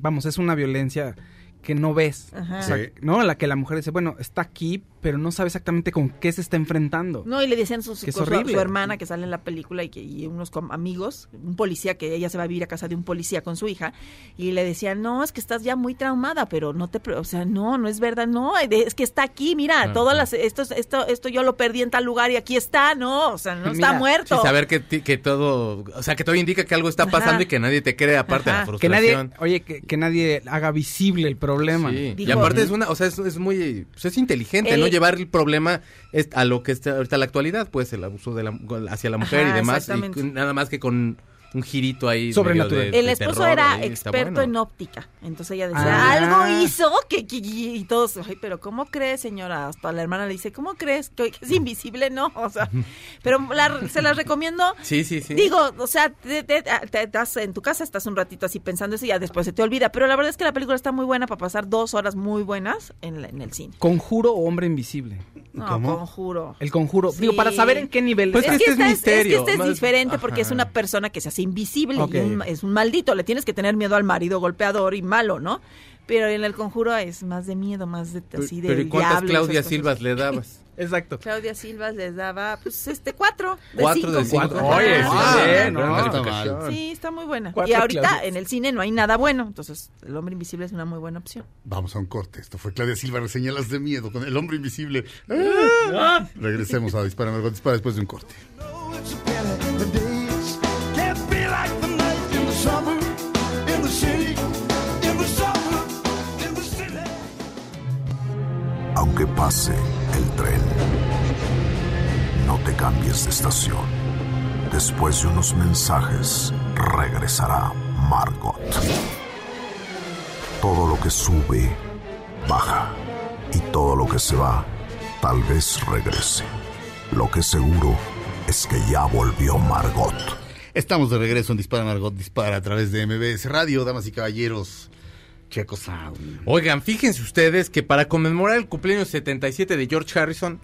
vamos, es una violencia que no ves. Ajá. O sea, Sí. ¿no? La que la mujer dice, bueno, está aquí, pero no sabe exactamente con qué se está enfrentando. No, y le decían Que es su, su horrible. hermana que sale en la película y, que, y unos amigos, un policía que ella se va a vivir a casa de un policía con su hija, y le decían, no, es que estás ya muy traumada, pero no te, o sea, no, no es verdad, no, es que está aquí, mira, Ah, todas ah. las, esto, esto, esto yo lo perdí en tal lugar y aquí está, no, o sea, no está muerto. Sí, saber que, que todo, o sea, que todo indica que algo está pasando Ajá. y que nadie te cree aparte de Ajá. la Que nadie, frustración. oye, que, que nadie haga visible el problema. Sí. Y aparte es una, o sea, es, es muy, pues es inteligente, El- ¿no? Llevar el problema es- a lo que está ahorita la actualidad, pues el abuso de la, hacia la mujer Ajá, y demás, y nada más que con un girito ahí. Sobrenatural. de- El esposo terror, era ahí, experto bueno. en óptica. Entonces ella decía, Ah. algo hizo que, que- y todos, ay, pero ¿cómo crees, señora? Hasta la hermana le dice, ¿cómo crees? ¿Que es invisible? No, o sea, pero la- se las recomiendo. Sí, sí, sí. Digo, o sea, te, te- te- estás en tu casa, estás un ratito así pensando eso y ya después se te olvida. Pero la verdad es que la película está muy buena para pasar dos horas muy buenas en, la- en el cine. Conjuro o hombre invisible. No, ¿Cómo? conjuro. El conjuro. Sí. Digo, para saber en qué nivel Pues es que esta misterio, es que este más- es diferente porque es una persona que se hace invisible y un- es un maldito. Le tienes que tener miedo al marido golpeador y malo, ¿no? Pero en el conjuro es más de miedo, más de así de Pero ¿y cuántas diablo Claudia. Silvas le dabas? Exacto. Claudia Silvas les daba, pues, este, cuatro de Cuatro cinco. de cinco. Ajá. Oye, sí, Ah, bien, no, ¿no? está mal. Sí, está muy buena. Cuatro y ahorita en el cine no hay nada bueno, entonces el hombre invisible es una muy buena opción. Vamos a un corte. Esto fue Claudia Silva, reseña las de miedo con el hombre invisible. Ah. Regresemos a Dispara, Margot Dispara después de un corte. Aunque pase el tren, no te cambies de estación. Después de unos mensajes, regresará Margot. Todo lo que sube, baja. Y todo lo que se va, tal vez regrese. Lo que seguro es que ya volvió Margot. Estamos de regreso en Dispara, Margot Dispara a través de MBS Radio, damas y caballeros. Checo Sound. Oigan, fíjense ustedes que para conmemorar el cumpleaños 77 de George Harrison,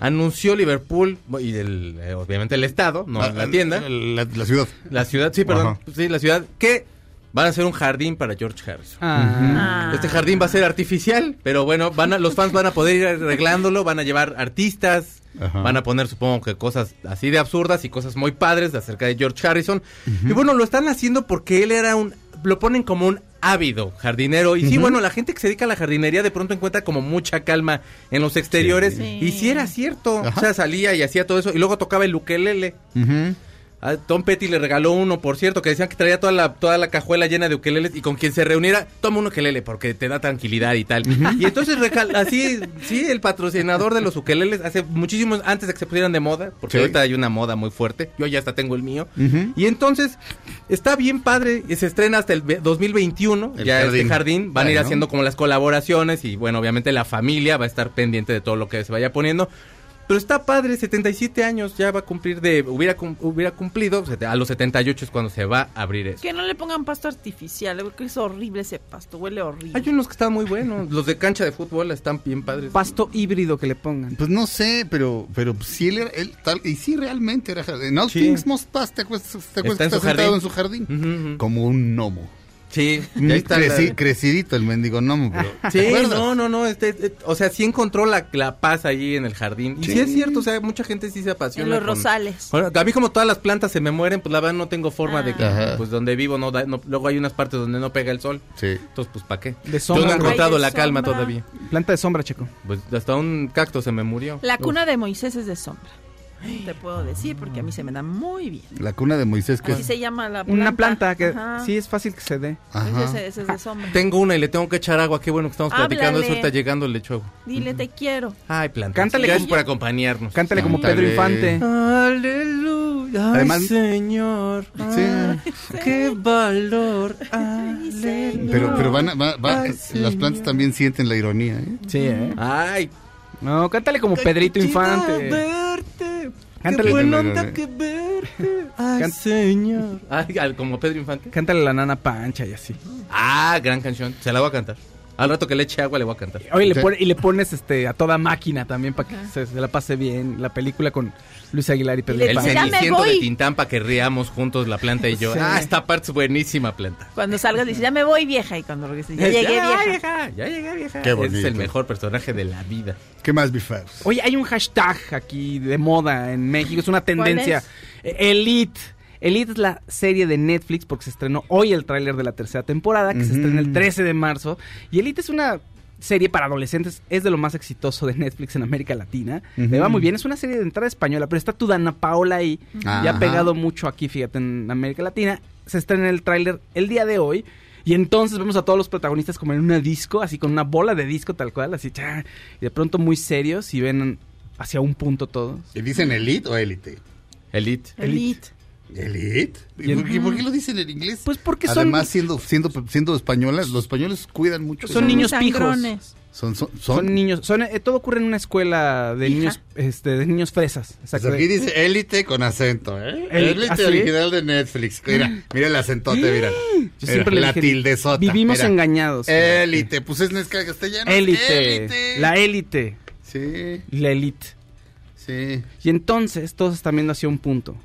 anunció Liverpool, y el, eh, obviamente el estado, no la tienda, La, la ciudad. la ciudad, sí, perdón, Ajá. sí, la ciudad, que van a hacer un jardín para George Harrison. Ah. Este jardín va a ser artificial, pero bueno, van a, los fans van a poder ir arreglándolo, van a llevar artistas, Ajá. van a poner supongo que cosas así de absurdas y cosas muy padres de acerca de George Harrison. Y bueno, lo están haciendo porque él era un, lo ponen como un ávido jardinero. Y sí, bueno, la gente que se dedica a la jardinería de pronto encuentra como mucha calma en los exteriores. Sí. Y sí era cierto. Ajá. O sea, salía y hacía todo eso. Y luego tocaba el ukelele. Ujú. A Tom Petty le regaló uno, por cierto, que decían que traía toda la, toda la cajuela llena de ukeleles y con quien se reuniera, toma un ukelele porque te da tranquilidad y tal. Y entonces, así, sí, el patrocinador de los ukeleles, hace muchísimos, antes de que se pusieran de moda, porque Sí. ahorita hay una moda muy fuerte, yo ya hasta tengo el mío. Y entonces, está bien padre, y se estrena hasta el ve- 2021, El ya jardín. este jardín, van a ir haciendo como las colaboraciones y bueno, obviamente la familia va a estar pendiente de todo lo que se vaya poniendo. Pero está padre, 77 años ya va a cumplir de, hubiera, cum- hubiera cumplido, a los 78 es cuando se va a abrir eso. Que no le pongan pasto artificial, porque es horrible ese pasto, huele horrible. Hay unos que están muy buenos, los de cancha de fútbol están bien padres. Pasto híbrido que le pongan. Pues no sé, pero, pero sí él era, él tal, y sí realmente era. En All Sí. Things Must Pass, ¿te acuerdas, te acuerdas Está en su sentado jardín. en su jardín? Como un gnomo. Sí, y ahí está la- Creci- crecidito el mendigo gnomo, pero no, no, no, este, este, o sea, sí encontró la, la paz ahí en el jardín. Y sí. Sí. es cierto, o sea, mucha gente sí se apasiona. En los con- rosales. Bueno, a mí como todas las plantas se me mueren, pues la verdad no tengo forma de que, Ajá. pues donde vivo no da, no- luego hay unas partes donde no pega el sol. Sí. Entonces, pues, ¿para qué? De Yo sombra, no he encontrado la calma sombra. todavía. Planta de sombra, chico. Pues hasta un cacto se me murió. La cuna de Moisés es de sombra. Te puedo decir porque a mí se me da muy bien. La cuna de Moisés que Así se llama la planta. Una planta que Ajá. sí es fácil que se dé. Ajá. Ese, ese es de sombra. Tengo una y le tengo que echar agua. Qué bueno que estamos platicando Háblale. eso. Ahorita llegando le echo agua. Dile te quiero. Ay, planta. Cántale Gracias por acompañarnos. Cántale como Cántale. Pedro Infante. Aleluya. Ay, Además- Señor. Sí. Qué valor. Pero, pero van, a- va- va- Ay, las plantas también sienten la ironía, ¿eh? Sí, ¿eh? Ay, No, cántale como Pedrito qué Infante. verte. Cántale. Qué buena onda que verte. Ay, Can- señor. Ay, al- como Pedro Infante. Cántale la nana pancha y así. Ah, gran canción. Se la voy a cantar. Al rato que le eche agua le voy a cantar. Oye, le pone- y le pones este a toda máquina también para que se, se la pase bien. La película con Luis Aguilar y Pedro Y le El. "Ya ceniciento de voy". Tintán para que riamos juntos la planta y yo. Sí. Ah, esta parte es buenísima planta. Cuando salgas dice, ya me voy vieja. Y cuando regreses, ya llegué vieja. Ya llegué vieja. Qué Es bonito. el mejor personaje de la vida. ¿Qué más, Bifaus? Oye, hay un hashtag aquí de moda en México, es una tendencia. es? Eh, Elite. Elite es la serie de Netflix porque se estrenó hoy el tráiler de la tercera temporada, que se estrena el 13 de marzo. Y Elite es una serie para adolescentes, es de lo más exitoso de Netflix en América Latina. Le va muy bien, es una serie de entrada española, pero está tu Dana Paola ahí. Y ha Ajá. pegado mucho aquí, fíjate, en América Latina. Se estrena el tráiler el día de hoy. Y entonces vemos a todos los protagonistas como en una disco, así con una bola de disco tal cual, así, cha, y de pronto muy serios y ven hacia un punto todos. ¿Y dicen elite o élite? Elite. Elite. ¿Elite? ¿Y Y por, el- qué, por qué lo dicen en inglés? Pues porque son- Además, siendo, siendo, siendo españolas, los españoles cuidan mucho. Son niños pijos. sangrones. Son, son, Son, son, niños, son, eh, todo ocurre en una escuela de Hija. niños, este, de niños fresas. Pues Exacto. aquí dice élite con acento, ¿eh? Élite original de Netflix. Mira, mira el acentote, mira. Yo siempre le la tildezota. Vivimos mira. engañados. Élite, pues es mezcla castellano. Élite. Élite. La élite. Sí, La élite. sí. Y entonces todos están viendo hacia un punto.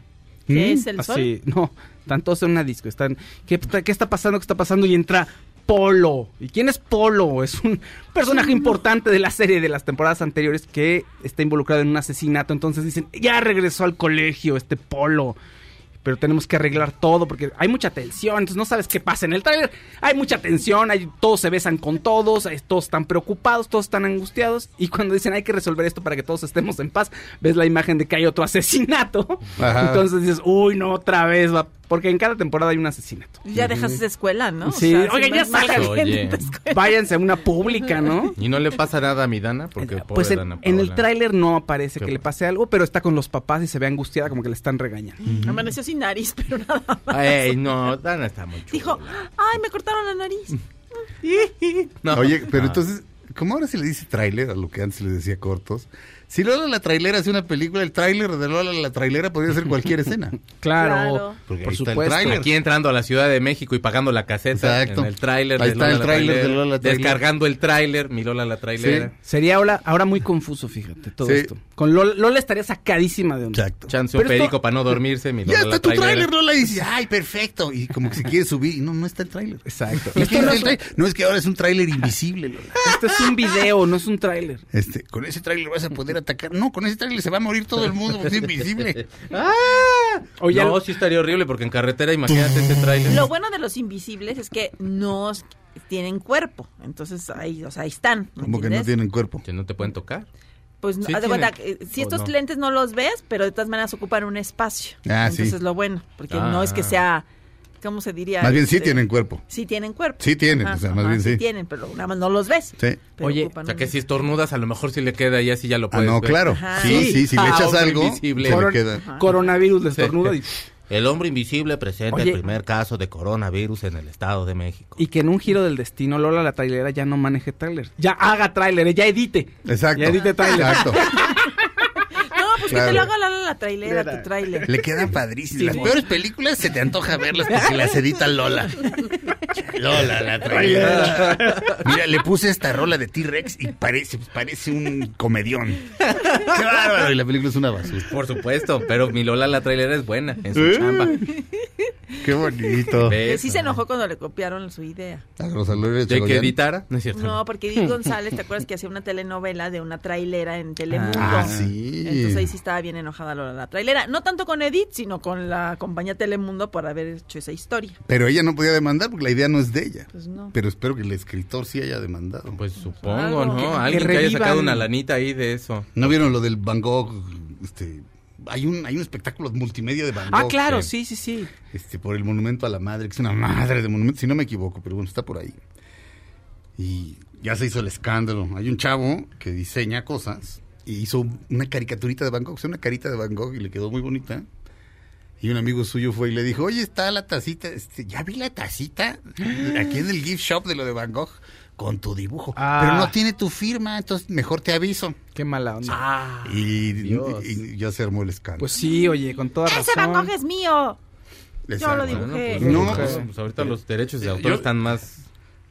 ¿Qué es el sol? Así, no, están todos en una disco. Están, ¿qué, está- ¿Qué está pasando? ¿Qué está pasando? Y entra Polo. ¿Y quién es Polo? Es un personaje importante de la serie de las temporadas anteriores que está involucrado en un asesinato. Entonces dicen, ya regresó al colegio este Polo. Pero tenemos que arreglar todo porque hay mucha tensión, entonces no sabes qué pasa en el tráiler. Hay mucha tensión, hay, todos se besan con todos, hay- todos están preocupados, todos están angustiados. Y cuando dicen hay que resolver esto para que todos estemos en paz, ves la imagen de que hay otro asesinato. Ajá. Entonces dices, uy, no, otra vez va. Porque en cada temporada hay un asesinato. Ya dejas esa escuela, ¿no? Sí, ya salgan. gente Oye. tu escuela. Váyanse a una pública, ¿no? Y no le pasa nada a mi Dana porque pobre Pues en, Dana en el tráiler no aparece que le pase algo, pero está con los papás y se ve angustiada como que le están regañando. Amaneció sin nariz, pero nada más. Ay, no, Dana está muy chula. Dijo, ay, me cortaron la nariz. No. Oye, pero Ah. entonces, ¿cómo ahora se le dice tráiler a lo que antes le decía cortos? Si Lola la trailera hace una película, el tráiler de Lola la trailera podría ser cualquier escena. Claro, Claro. Porque por está supuesto. Aquí entrando a la Ciudad de México y pagando la caseta Exacto. en el tráiler Ahí de está Lola el la tráiler de Lola la trailera. Descargando el tráiler, mi Lola la trailera. Sería ahora, ahora muy confuso, fíjate, todo Sí. esto. Con Lola, Lola estaría sacadísima de onda. Exacto. Chance un perico para no dormirse, mi Ya Lola está la tu tráiler, Lola, y dice, ay, perfecto. Y como que se quiere subir, y no, no está el tráiler. Exacto. ¿Qué Esto quieres no, es, tráiler? No, es que ahora es un tráiler invisible, Lola. esto es un video, no es un tráiler. Este, con ese tráiler vas a poder atacar. No, con ese tráiler se va a morir todo el mundo es invisible. Oye, no, al- sí estaría horrible porque en carretera, imagínate ese tráiler. Lo bueno de los invisibles es que no tienen cuerpo. Entonces ahí, o sea, ahí están. ¿me Como que no tienen cuerpo. Que no te pueden tocar. Pues Sí haz de tienen. cuenta, que, eh, si ¿O estos no? lentes no los ves, pero de todas maneras ocupan un espacio. Ah, sí. Entonces es lo bueno, porque no es que Ah. sea, ¿cómo se diría? Más bien sí Este, tienen cuerpo. Sí tienen cuerpo. Sí tienen, o sea, más bien sí. tienen, pero nada más no los ves. Sí. Pero Oye, ocupan O sea, que si estornudas, a lo mejor si le queda y así ya lo Ah, puedes no, ver. claro. Ajá. Sí, sí, si le Ah, echas algo, invisible. se le Coron- queda. coronavirus le estornuda y, El hombre invisible presenta Oye. el primer caso de coronavirus en el Estado de México. y que en un giro del destino Lola la trailera ya no maneje tráiler. Ya haga tráiler, ya edite. Exacto. Ya edite tráiler. Exacto. No, pues Claro. que te lo haga la, la, trailera, tu trailer. Le quedan padrísimas. Las peores películas se te antoja verlas porque las edita Lola. Lola, la trailera. Mira, le puse esta rola de T-Rex y parece, parece un comedión. ¡Qué bárbaro! Y la película es una basura. Por supuesto, pero mi Lola la trailera es buena en su chamba. ¡Qué bonito! Sí se enojó cuando le copiaron su idea. A Rosa ¿De que editara? No es cierto. No, porque Edith González, ¿te acuerdas que hacía una telenovela de una trailera en Telemundo? Ah, sí. Entonces ahí sí estaba bien enojada Lola la trailera. No tanto con Edith, sino con la compañía Telemundo por haber hecho esa historia. Pero ella no podía demandar porque la idea no es de ella. Pues no. Pero espero que el escritor sí haya demandado. Pues supongo, ¿no? que- Alguien que que, haya sacado una lanita ahí de eso. ¿No vieron lo del Van Gogh? Este, hay un, hay un espectáculo multimedia de Van Gogh. Ah, claro, sí. sí, sí, sí. este, por el monumento a la madre, que es una madre de monumento, si no me equivoco, pero bueno, está por ahí. Y ya se hizo el escándalo. Hay un chavo que diseña cosas y hizo una caricaturita de Van Gogh, o sea, una carita de Van Gogh y le quedó muy bonita. Y un amigo suyo fue y le dijo, oye, está la tacita, este, ya vi la tacita aquí en el gift shop de lo de Van Gogh con tu dibujo. Ah. Pero no tiene tu firma, entonces mejor te aviso. Qué mala onda. Ah, Y, y ya se armó el escándalo. Pues sí, oye, con toda razón. ¡Ese Van Gogh es mío! Yo lo dibujé. pues, No, pues, pues, pues ahorita los derechos de yo- autor están más...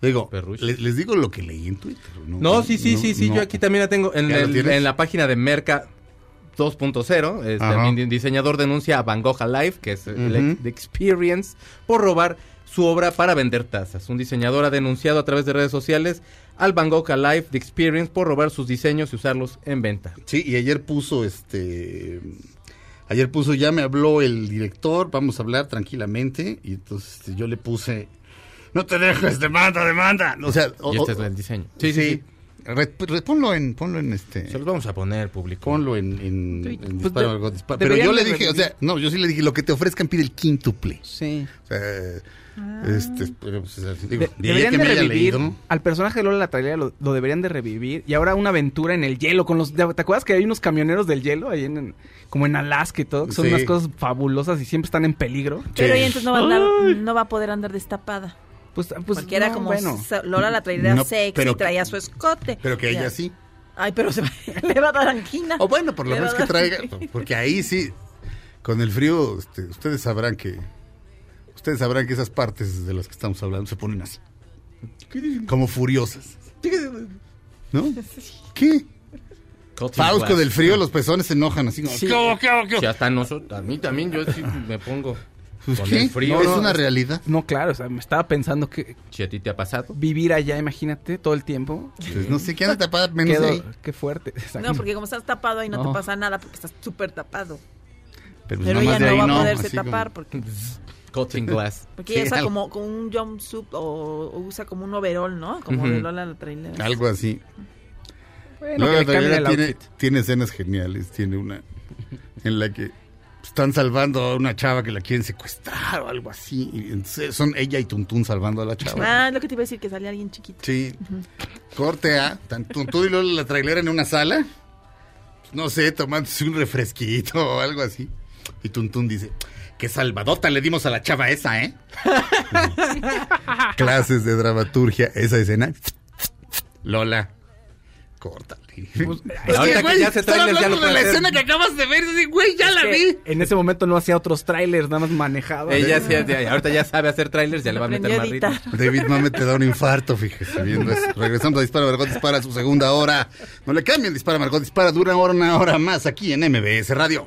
Digo, les, les digo lo que leí en Twitter. No, No, sí, sí, no, sí, sí, no. yo aquí también la tengo. En, ¿Ya lo el- la página de Merca 2.0, este, diseñador denuncia a Van Gogh Alive, que es el Ujú. ex- The Experience, por robar su obra para vender tazas. Un diseñador ha denunciado a través de redes sociales al Van Gogh Alive The Experience por robar sus diseños y usarlos en venta. Sí, y ayer puso este. Ayer puso, ya me habló el director, vamos a hablar tranquilamente. Y entonces este, yo le puse. No te dejes, demanda, demanda. O sea, o- y este o- es el diseño. Sí, sí, sí. Re- re- ponlo en, ponlo en este. Se los vamos a poner, público. Ponlo en, en, en Pues disparo, de- algo, disparo. Pero yo le dije, o sea, no, yo sí le dije, lo que te ofrezcan pide el quíntuple. Sí. O sea, este, pero, pues, digo, De- de ella deberían que de revivir leído. al personaje de Lola la trailera lo, lo deberían de revivir y ahora una aventura en el hielo con los ¿te acuerdas que hay unos camioneros del hielo ahí en, en- como en Alaska y todo que son Sí. unas cosas fabulosas y siempre están en peligro Pero ella entonces no va, a andar, no va a poder andar destapada. pues, pues Porque era no, como bueno Lola la trailera No, sexy, pero- traía su escote. Pero que ella Ya. sí. Ay, pero se va- le va a dar angina. O bueno, por lo menos que traiga, porque ahí sí, con el frío, este, ustedes sabrán que, ustedes sabrán que esas partes de las que estamos hablando se ponen así, como furiosas. ¿No? ¿Qué? Glass. del frío, los pezones se enojan así como, Sí. ¿qué qué qué hasta nosotros, a mí también, yo sí me pongo Pues, con ¿qué? el frío. es no, una realidad. no claro o sea me estaba pensando que Si a ti te ha pasado. vivir allá imagínate todo el tiempo Pues, no sé, ¿qué anda tapada menos qué, de do- ahí? qué fuerte exacto. No, porque como estás tapado ahí no, No. te pasa nada porque estás súper tapado. Pero, pues, Pero ella no va a poderse como- tapar porque, Cutting glass. porque Sí, ella usa como, como un jumpsuit o, o usa como un overall, ¿no? Como Ujú. de Lola la trailera. Algo así. Bueno, Luego que la le cambien trailera el tiene, tiene escenas geniales. Tiene una en la que están salvando a una chava que la quieren secuestrar o algo así. Entonces son ella y Tuntún salvando a la chava. Ah, es lo que te iba a decir, que salía alguien chiquito. Sí. Corte a Tuntún y luego la trailera en una sala. No sé, tomándose un refresquito o algo así. Y Tuntún dice, qué salvadota le dimos a la chava esa, ¿eh? Clases de dramaturgia, esa escena. Lola, córtale. Pues, ahorita que ya se están trailers, ya hablando lo de la hacer. escena que acabas de ver. y dices, güey, ya es la vi. en ese momento no hacía otros trailers nada más manejaba Ella sí, ahorita ya sabe hacer trailers, ya le va a meter más ritmo. David Mame te da un infarto, fíjese, viendo eso. Regresamos a Dispara Margot Dispara su segunda hora. No le cambien, Dispara Margot Dispara, dura una hora, una hora más aquí en MBS Radio.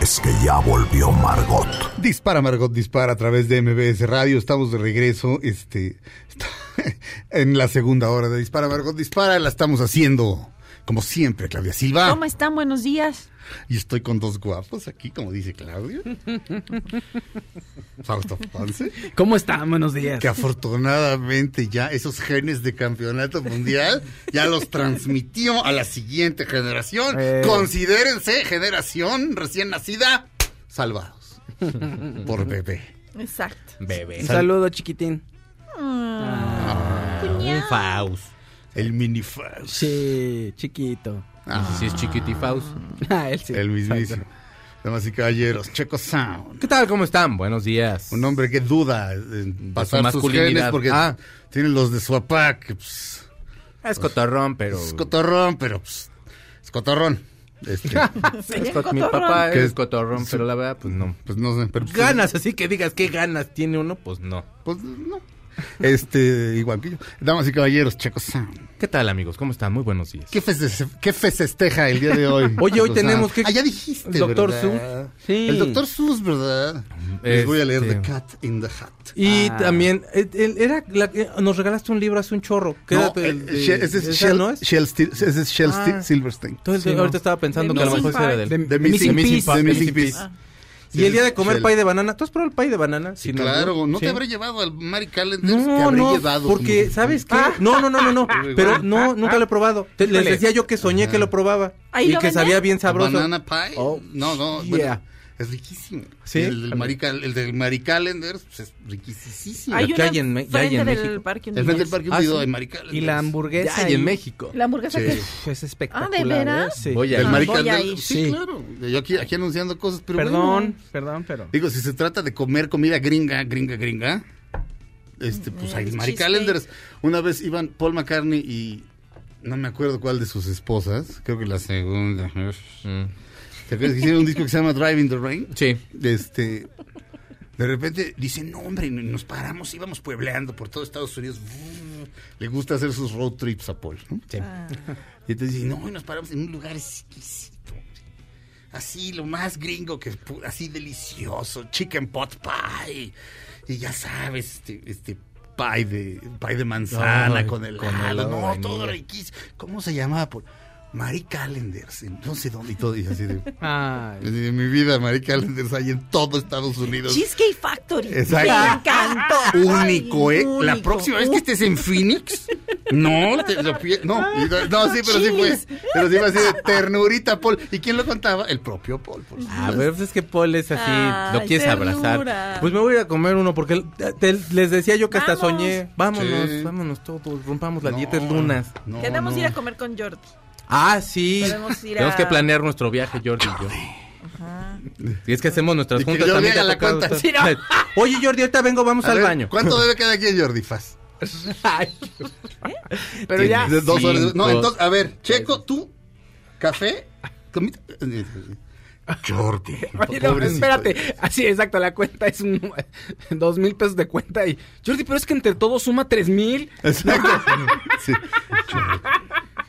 es que ya volvió Margot. Dispara, Margot, dispara a través de MBS Radio. Estamos de regreso este, en la segunda hora de Dispara, Margot, dispara. La estamos haciendo, como siempre, Claudia Silva. ¿Cómo están? Buenos días. Y estoy con dos guapos aquí, como dice Claudia. Fausto Ponce. ¿Cómo están? Buenos días. Que afortunadamente ya esos genes de campeonato mundial ya los transmitió a la siguiente generación. Eh. Considérense generación recién nacida, salvados por bebé. Exacto. Bebé. Un saludo, chiquitín. Un Faust. El mini Faust. Sí, chiquito. Ah, Si es chiquitifaust. Ah, él sí. el mismísimo. Damas y caballeros, Checo Sound. ¿Qué tal? ¿Cómo están? Buenos días. Un hombre que duda en pasar sus masculinidad. genes porque Ah. tiene los de su papá, que pues, Es cotorrón, pero... es cotorrón, pero pues, es cotorrón. Este, Es mi papá Que es es- cotorrón, pero la verdad, pues no. pues no sé, pero pues, Ganas, así que digas qué ganas tiene uno, pues no. Pues no. Este, igual que yo. Damas y caballeros, Checo Sound. ¿Qué tal, amigos? ¿Cómo están? Muy buenos días. ¿Qué, feste- qué festeja el día de hoy? Oye, hoy tenemos que- Ah, ya dijiste, Doctor ¿verdad? Sí. El doctor Sus, ¿verdad? Les voy a leer Este- The Cat in the Hat. Y Ah. también, eh, era la nos regalaste un libro hace un chorro. ¿Qué era No, el eh, de- ese es Shell, no es? Shell Stil- ese es Shell Ah. Silverstein. Entonces, Sí, no. ahorita estaba pensando que a lo mejor ese era del... Missing Piece. Missing Missing Piece. Y el día de comer pay de banana. ¿Tú has probado el pay de banana? Sí, no, claro. ¿No Sí. te habré llevado al Mary Calendar? te No, habré no, llevado. porque, como- ¿sabes qué? Ah. No, no, no, no, no, pero no, nunca lo he probado. Te- les decía yo que soñé Ajá. que lo probaba ¿Ahí y lo que sabía bien sabroso. Banana pie. Oh, no, no. yeah. bueno, es riquísimo. ¿Sí? El del Mary, Cal- el del pues, es riquísimo. Hay ¿qué una hay en hay frente en del México? parque El frente del Unidos. Parque Ah, Hundido sí. de Mary Calendar. Y la hamburguesa. Ya hay en México. ¿La hamburguesa Sí. pues, es espectacular. Ah, ¿de veras? ¿eh? Sí. Voy a Del ir. Mary voy a Calendar. ir. Sí, Sí. claro. Yo aquí, aquí anunciando cosas, pero Perdón, bueno. perdón, pero. Digo, si se trata de comer comida gringa, gringa, gringa, este, pues hay Mm, Mary cheesecake. Calendars. Una vez iban Paul McCartney y no me acuerdo cuál de sus esposas, creo que la segunda. Mm. ¿Te acuerdas que hicieron un disco que se llama Driving the Rain? Sí. Este, de repente dicen, no, hombre, nos paramos, íbamos puebleando por todo Estados Unidos. Le gusta hacer sus road trips a Paul, ¿no? Y entonces dicen, no, y nos paramos en un lugar exquisito. Así, lo más gringo que así delicioso, chicken pot pie. Y ya sabes, este, este pie de, pie de manzana con el con helado, de no, todo riquísimo. ¿Cómo se llamaba? Por Marie Calendars, en no sé dónde y todo, y así de... Ay. De mi vida, Marie Calendars hay en todo Estados Unidos. Cheesecake Factory. Exacto. Me encantó. Único, Ay, ¿eh? La único. próxima vez que estés en Phoenix, no, te lo pie- no, no, no, sí, pero sí fue, pero sí fue así de ternurita, Paul. ¿Y quién lo contaba? El propio Paul, por Ah, pero pues es que Paul es así, Ay, lo quieres ternura. abrazar. Pues me voy a ir a comer uno porque te- les decía yo que hasta Vamos. soñé. Vámonos, Sí. vámonos todos, rompamos las No, dietas lunas. no, Queremos no. ir a comer con Jordi. Ah, sí. Podemos ir Tenemos a- que planear nuestro viaje, Jordi y yo. Y es que hacemos nuestras Y que juntas Jordi también. haga te ha la tocado cuenta. estar- Sí, Oye, Jordi, ahorita vengo, vamos A al ver, baño. ¿Cuánto debe cada quien, Jordi Faz? Pero ya. De dos horas. No, Cinco. entonces, a ver, Checo, tú, café, comida. Jordi. Oye, no, pobrecito. espérate. Así, exacto, la cuenta es un dos mil pesos de cuenta y Jordi, pero es que entre todos suma tres mil. Exacto. Sí.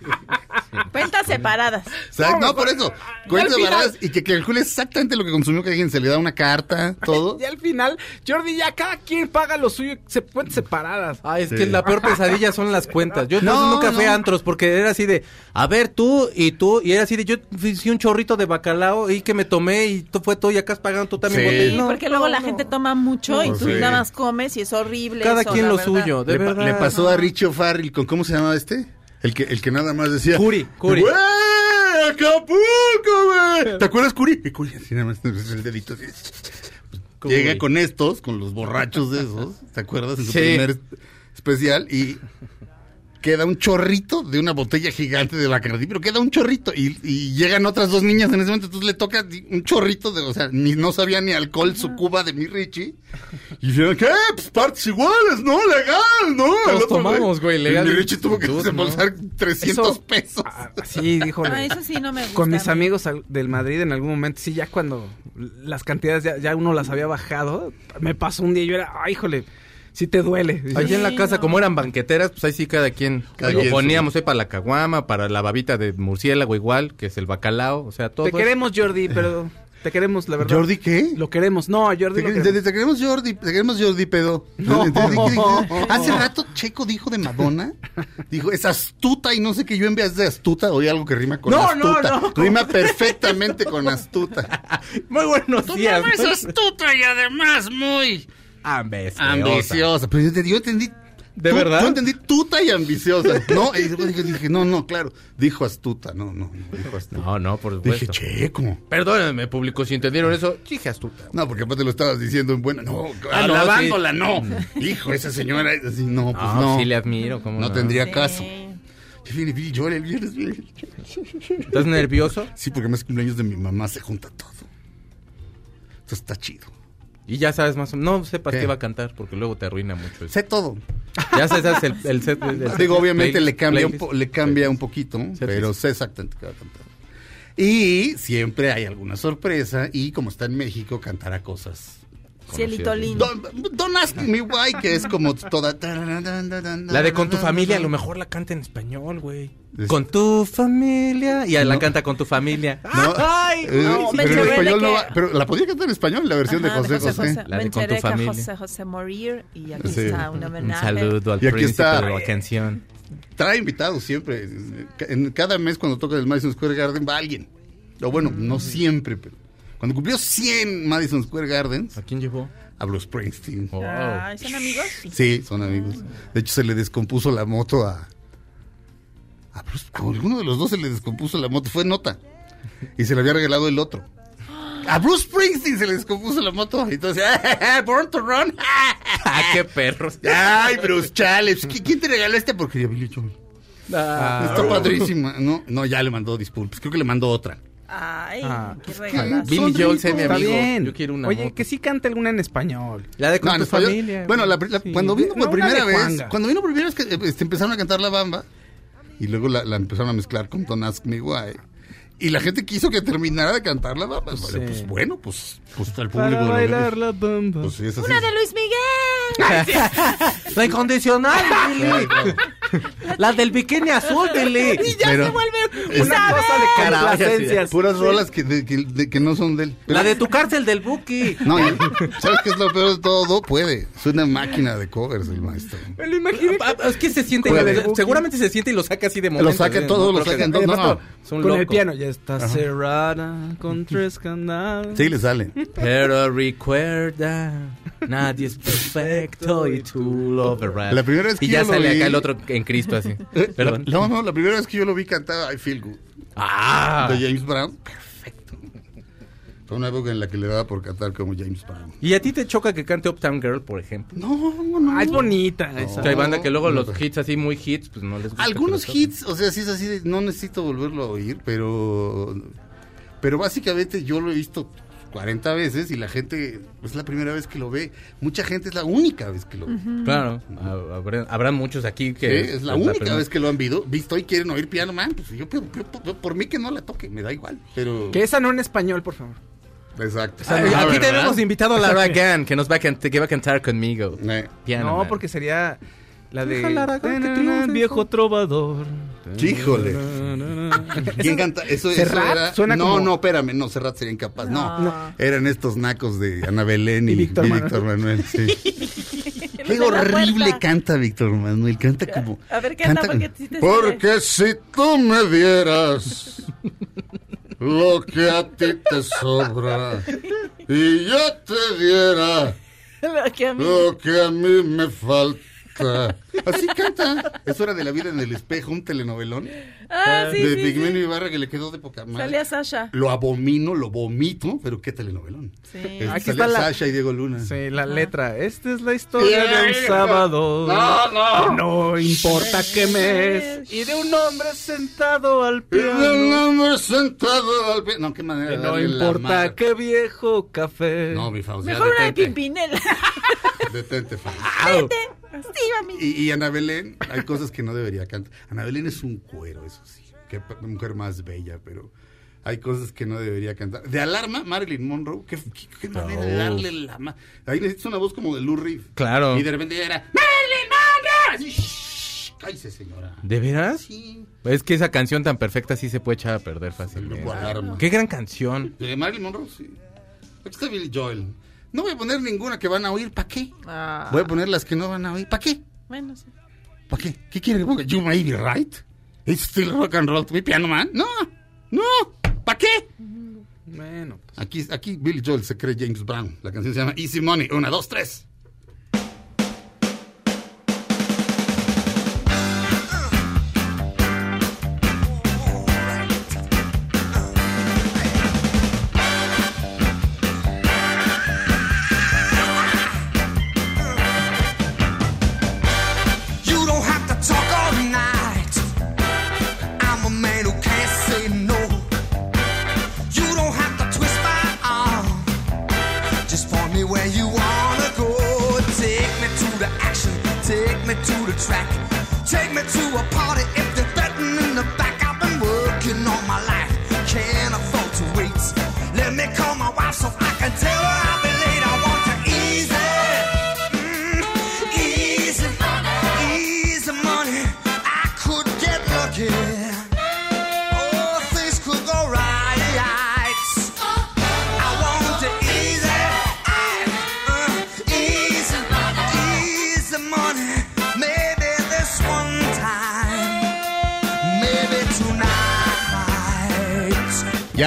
Cuentas separadas. Exacto. No, por eso. Cuentas baratas y que calcule exactamente lo que consumió cada quien. Se le da una carta, todo. Y al final, Jordi, ya cada quien paga lo suyo, se cuentas separadas. Ay, es Sí. que la peor pesadilla son las cuentas. Yo No, nunca fui no. a antros porque era así de, a ver, tú y tú, y era así de, yo hice un chorrito de bacalao y que me tomé y tú fue todo y acá has pagado tú también Sí. botella. Sí, No, porque luego no, la no. gente toma mucho y No, tú sí. nada más comes y es horrible. Cada eso, quien lo verdad. suyo, de le, pa- verdad. le pasó a Richo Farrell con cómo se llamaba este? El que, el que nada más decía. Curi, Curi. ¡Güey! ¡Acapulco, güey! ¿Te acuerdas, Curi? Y Curi, así nada más el dedito así. Llega con estos, con los borrachos de esos, ¿te acuerdas? En su Sí. primer especial y. queda un chorrito de una botella gigante de Bacardí, pero queda un chorrito y, y llegan otras dos niñas en ese momento, entonces le toca un chorrito de, o sea, ni no sabía ni alcohol su cuba de mi Richie. Y dijeron, ¿qué? Pues partes iguales, ¿no? Legal, ¿no? Otro tomamos, güey, y legal. Mi Richie tuvo que Dude, desembolsar 300 Eso- pesos. Ah, sí, dijo. Ah, eso sí no me gusta. Con mis amigos al- del Madrid en algún momento, sí, ya cuando las cantidades ya, ya uno las había bajado, me pasó un día y yo era, ay, híjole, sí te duele. Dices, Allí en la Sí, casa, no. como eran banqueteras, pues ahí sí cada quien Cada lo quien poníamos ahí para la caguama, para la babita de murciélago igual, que es el bacalao, o sea, todo. te queremos, Jordi, pero te queremos, la verdad. ¿Jordi qué? Lo queremos. No, Jordi Te, lo te- queremos. te queremos Jordi, te queremos Jordi, pedo. No. Hace rato Checo dijo de Madonna, dijo, es astuta y no sé qué yo en vez de astuta oí algo que rima con No, no, astuta. no. Rima perfectamente con astuta. Muy buenos días. astuta y además muy Ambiciosa. ambiciosa. Pero yo, te- yo entendí... ¿De verdad? Yo entendí tuta y ambiciosa. No, y dije, dije, no, no, claro. Dijo astuta, no, no, no, dijo astuta. No, no, por Dije, supuesto. Checo. Perdónenme, público, si entendieron eso, dije astuta. No, porque aparte lo estabas diciendo en buena. No, Ah, no, alabándola, no. Hijo, esa señora es así, no, pues No, no. sí le admiro, ¿cómo no no? tendría Sí. caso. El viernes. ¿Estás nervioso? Sí, porque más cumpleaños de mi mamá se junta todo. Entonces está chido. Y ya sabes más o menos. No sepas ¿Qué? qué va a cantar, porque luego te arruina mucho eso. Sé todo. Ya sabes el, el set. el- el- Digo, obviamente playlist- le cambia, un playlist. le cambia un poquito, Sí, pero sí. sé exactamente qué va a cantar. Y siempre hay alguna sorpresa y como está en México, cantará cosas. Cielito lindo. Don't, don't ask me why, que es como toda... La de con tu familia, a lo mejor la canta en español, güey. Con tu familia. Y la No. canta con tu familia. No, ¡Ay! eh, no, pero en español no va- pero la podría cantar en español, la versión Ajá, de José José. La de Con tu familia. José José morir y aquí Sí. está un Un homenaje. saludo al Y aquí príncipe está. de la canción. Trae invitados siempre. En cada mes cuando toca el Madison Square Garden va alguien. O bueno, no siempre, pero cuando cumplió 100 Madison Square Gardens, ¿A quién llevó? a Bruce Springsteen. ¿son amigos? Sí, son amigos. De hecho, se le descompuso la moto a. A, Bruce- a alguno de los dos se le descompuso la moto. Fue nota. Y se le había regalado el otro. A Bruce Springsteen se le descompuso la moto. Y entonces, Born to Run. ¡Ah, qué perros! Ay, Bruce Chales. ¿Quién te regaló esta porquería, Billy Joel? Ah. Está padrísima. No, no, ya le mandó disculpas. Creo que le mandó otra. Ay, Ah, qué regalazo. Billy Joel, sé mi Está amigo. bien. Yo quiero una Oye, moto. que sí cante alguna en español. La de con No, tu familia. Bueno, la- la- Sí. cuando vino por No, primera vez, cuando vino por primera vez que este, empezaron a cantar la bamba y luego la, la empezaron a mezclar con Don't Ask Me Why. Y la gente quiso que terminara de cantar la bamba. Vale, Sí. Pues bueno, pues, pues al público. Para lo- bailar la bamba. Pues sí, es así. Una de Luis Miguel. La incondicional, Billy. La del bikini azul, Billy. Y ya Pero- se vuelve Una cosa de Carajo, complacencias. Puras rolas que, de- que, de- que no son de él. Pero- La de tu cárcel del Buki. No, ¿sabes qué es lo peor de todo? Puede. Es una máquina de covers el maestro. Me lo imaginé. Ah, Es que se siente, Puede. seguramente se siente y lo saca así de momento. Lo saca ¿eh? todo, lo creo saca que- en todo. No. un Con el piano. Ya está cerrada con tres candados. Sí, le sale. Pero recuerda, nadie es perfecto y tú lo verás. La primera vez que y ya yo lo sale vi- acá el otro en Cristo así. Eh, Perdón. no, no, la primera vez que yo lo vi cantar I Feel Good Ah. de James Brown. Perfecto. Fue una época en la que le daba por cantar como James Brown. ¿Y a ti te choca que cante Uptown Girl, por ejemplo? No, no, no. Ah, es bonita esa. Que hay banda que luego no, los no. hits así muy hits, pues no les gusta. Algunos hits, o sea, sí es así, de, no necesito volverlo a oír, pero pero básicamente yo lo he visto 40 veces y la gente es la primera vez que lo ve. Mucha gente es la única vez que lo ve. Claro, ha- habrá, habrá muchos aquí que... Sí, es la pues, única vez que lo han visto, visto y quieren oír Piano Man. Pues yo, por mí que no la toque, me da igual. Pero. Que esa no en español, por favor. Exacto. Ay, Ah, aquí ¿verdad? tenemos invitado a Lara Gann, que nos va a, cant- que va a cantar conmigo. Eh, Piano no, Man. porque sería la de. Triunfe. Viejo trovador. Híjole. ¿Quién canta? Eso, eso ¿Serrat? era. Suena no, como- no, espérame, no, Serrat sería incapaz. No, No. eran estos nacos de Ana Belén y, Y Víctor y Manuel. Víctor Manuel. sí. Los Qué horrible canta Víctor Manuel. Canta como. A ver, canta, canta- porque sí te Porque si tú me dieras lo que a ti te sobra y yo te diera Lo que a mí- lo que a mí me falta. Así canta. Es hora de la vida en el espejo, un telenovelón. Ah, sí, de sí, Pigmenio sí. Ibarra que le quedó de poca madre. Salía Sasha. Lo abomino, lo vomito, pero qué telenovelón. Sí. Este, Aquí salía está la- Sasha y Diego Luna. Sí, la letra. Esta es la historia de un sábado. No, no. No importa qué mes. Y de un hombre sentado al Y de piano. un hombre sentado al pie- No, qué manera Que de no importa qué viejo café. No, mi Fausto, ya Mejor una de. Pimpinela. Detente. Sí, mami. Y, y Ana Belén, hay cosas que no debería cantar. Ana Belén es un cuero, eso sí. Qué mujer más bella, pero hay cosas que no debería cantar. De alarma, Marilyn Monroe, qué, qué- qué manera de Oh. darle la ma- Ahí necesitas una voz como de Lou Reed. Claro. Y de repente era Marilyn Monroe. Así, "Shh, cállese, señora. ¿De veras? Sí. Es que esa canción tan perfecta sí se puede echar a perder fácilmente. Qué gran canción. De Marilyn Monroe, sí. Aquí está Billy Joel. No voy a poner ninguna que van a oír, ¿para qué? Ah, Voy a poner las que no van a oír, ¿para qué? Bueno, sí. ¿Para qué? ¿Qué quiere que ponga? You may be right. It's still rock and roll to be piano man. No, no. ¿Para qué? Bueno, pues. Aquí, aquí Billy Joel se cree James Brown. La canción se llama Easy Money. Una, dos, tres. Track. Take me to a party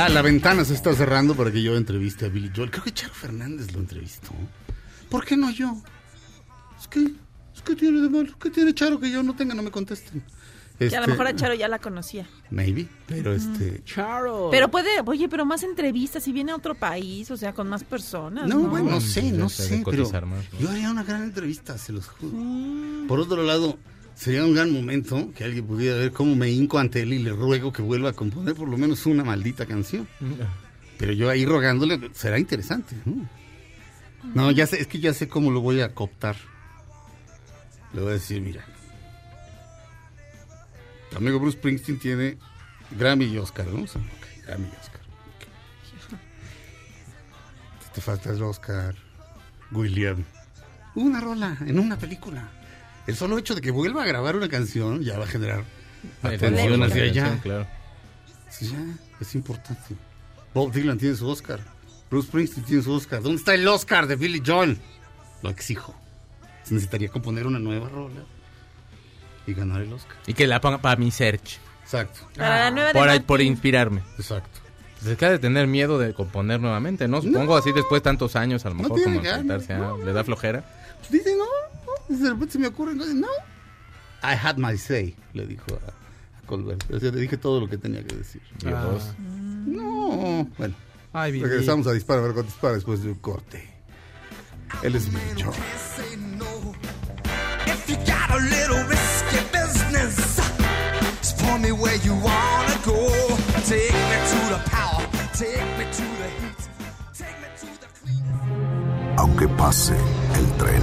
Ya la ventana se está cerrando para que yo entreviste a Billy Joel. Creo que Charo Fernández lo entrevistó. ¿Por qué no yo? Es que, es que tiene de malo. ¿Qué tiene Charo que yo no tenga? No me contesten. Que a Este, lo mejor a Charo ya la conocía. Maybe, pero este... Charo. Pero puede, oye, pero más entrevistas si viene a otro país, o sea, con más personas. No, No, bueno, no sé, no sé, pero más, ¿no? yo haría una gran entrevista, se los juro. Por otro lado, sería un gran momento que alguien pudiera ver cómo me hinco ante él y le ruego que vuelva a componer por lo menos una maldita canción. Pero yo ahí rogándole, será interesante. ¿no? No, ya sé, es que ya sé cómo lo voy a cooptar. Le voy a decir, mira, tu amigo Bruce Springsteen tiene Grammy y Oscar, ¿no? Ok, Grammy y Oscar. Te falta el Oscar, William. Una rola en una película. El solo hecho de que vuelva a grabar una canción ya va a generar atención hacia allá. Claro. Sí, ya, es importante. Bob Dylan tiene su Oscar. Bruce Springsteen tiene su Oscar. ¿Dónde está el Oscar de Billy Joel? Lo exijo. Necesitaría componer una nueva rola y ganar el Oscar. Y que la ponga para mi search. Exacto, Para la nueva Por, por inspirarme. exacto. Pues es que ha de tener miedo de componer nuevamente, ¿no? Supongo así después de tantos años, a lo No mejor tiene como a... no, ¿Le da flojera? Pues dice, no, no. De repente se me ocurre, no, no. I had my say, le dijo a, a Colbert. O sea, le dije todo lo que tenía que decir. Dios. No, bueno. Ay. Regresamos a Dispara, Margot Dispara después de un corte. Él es no. If you got a little risky business, just point me where you wanna go. Take me to the power, take me to the heat, take me to the clean. Aunque pase el tren,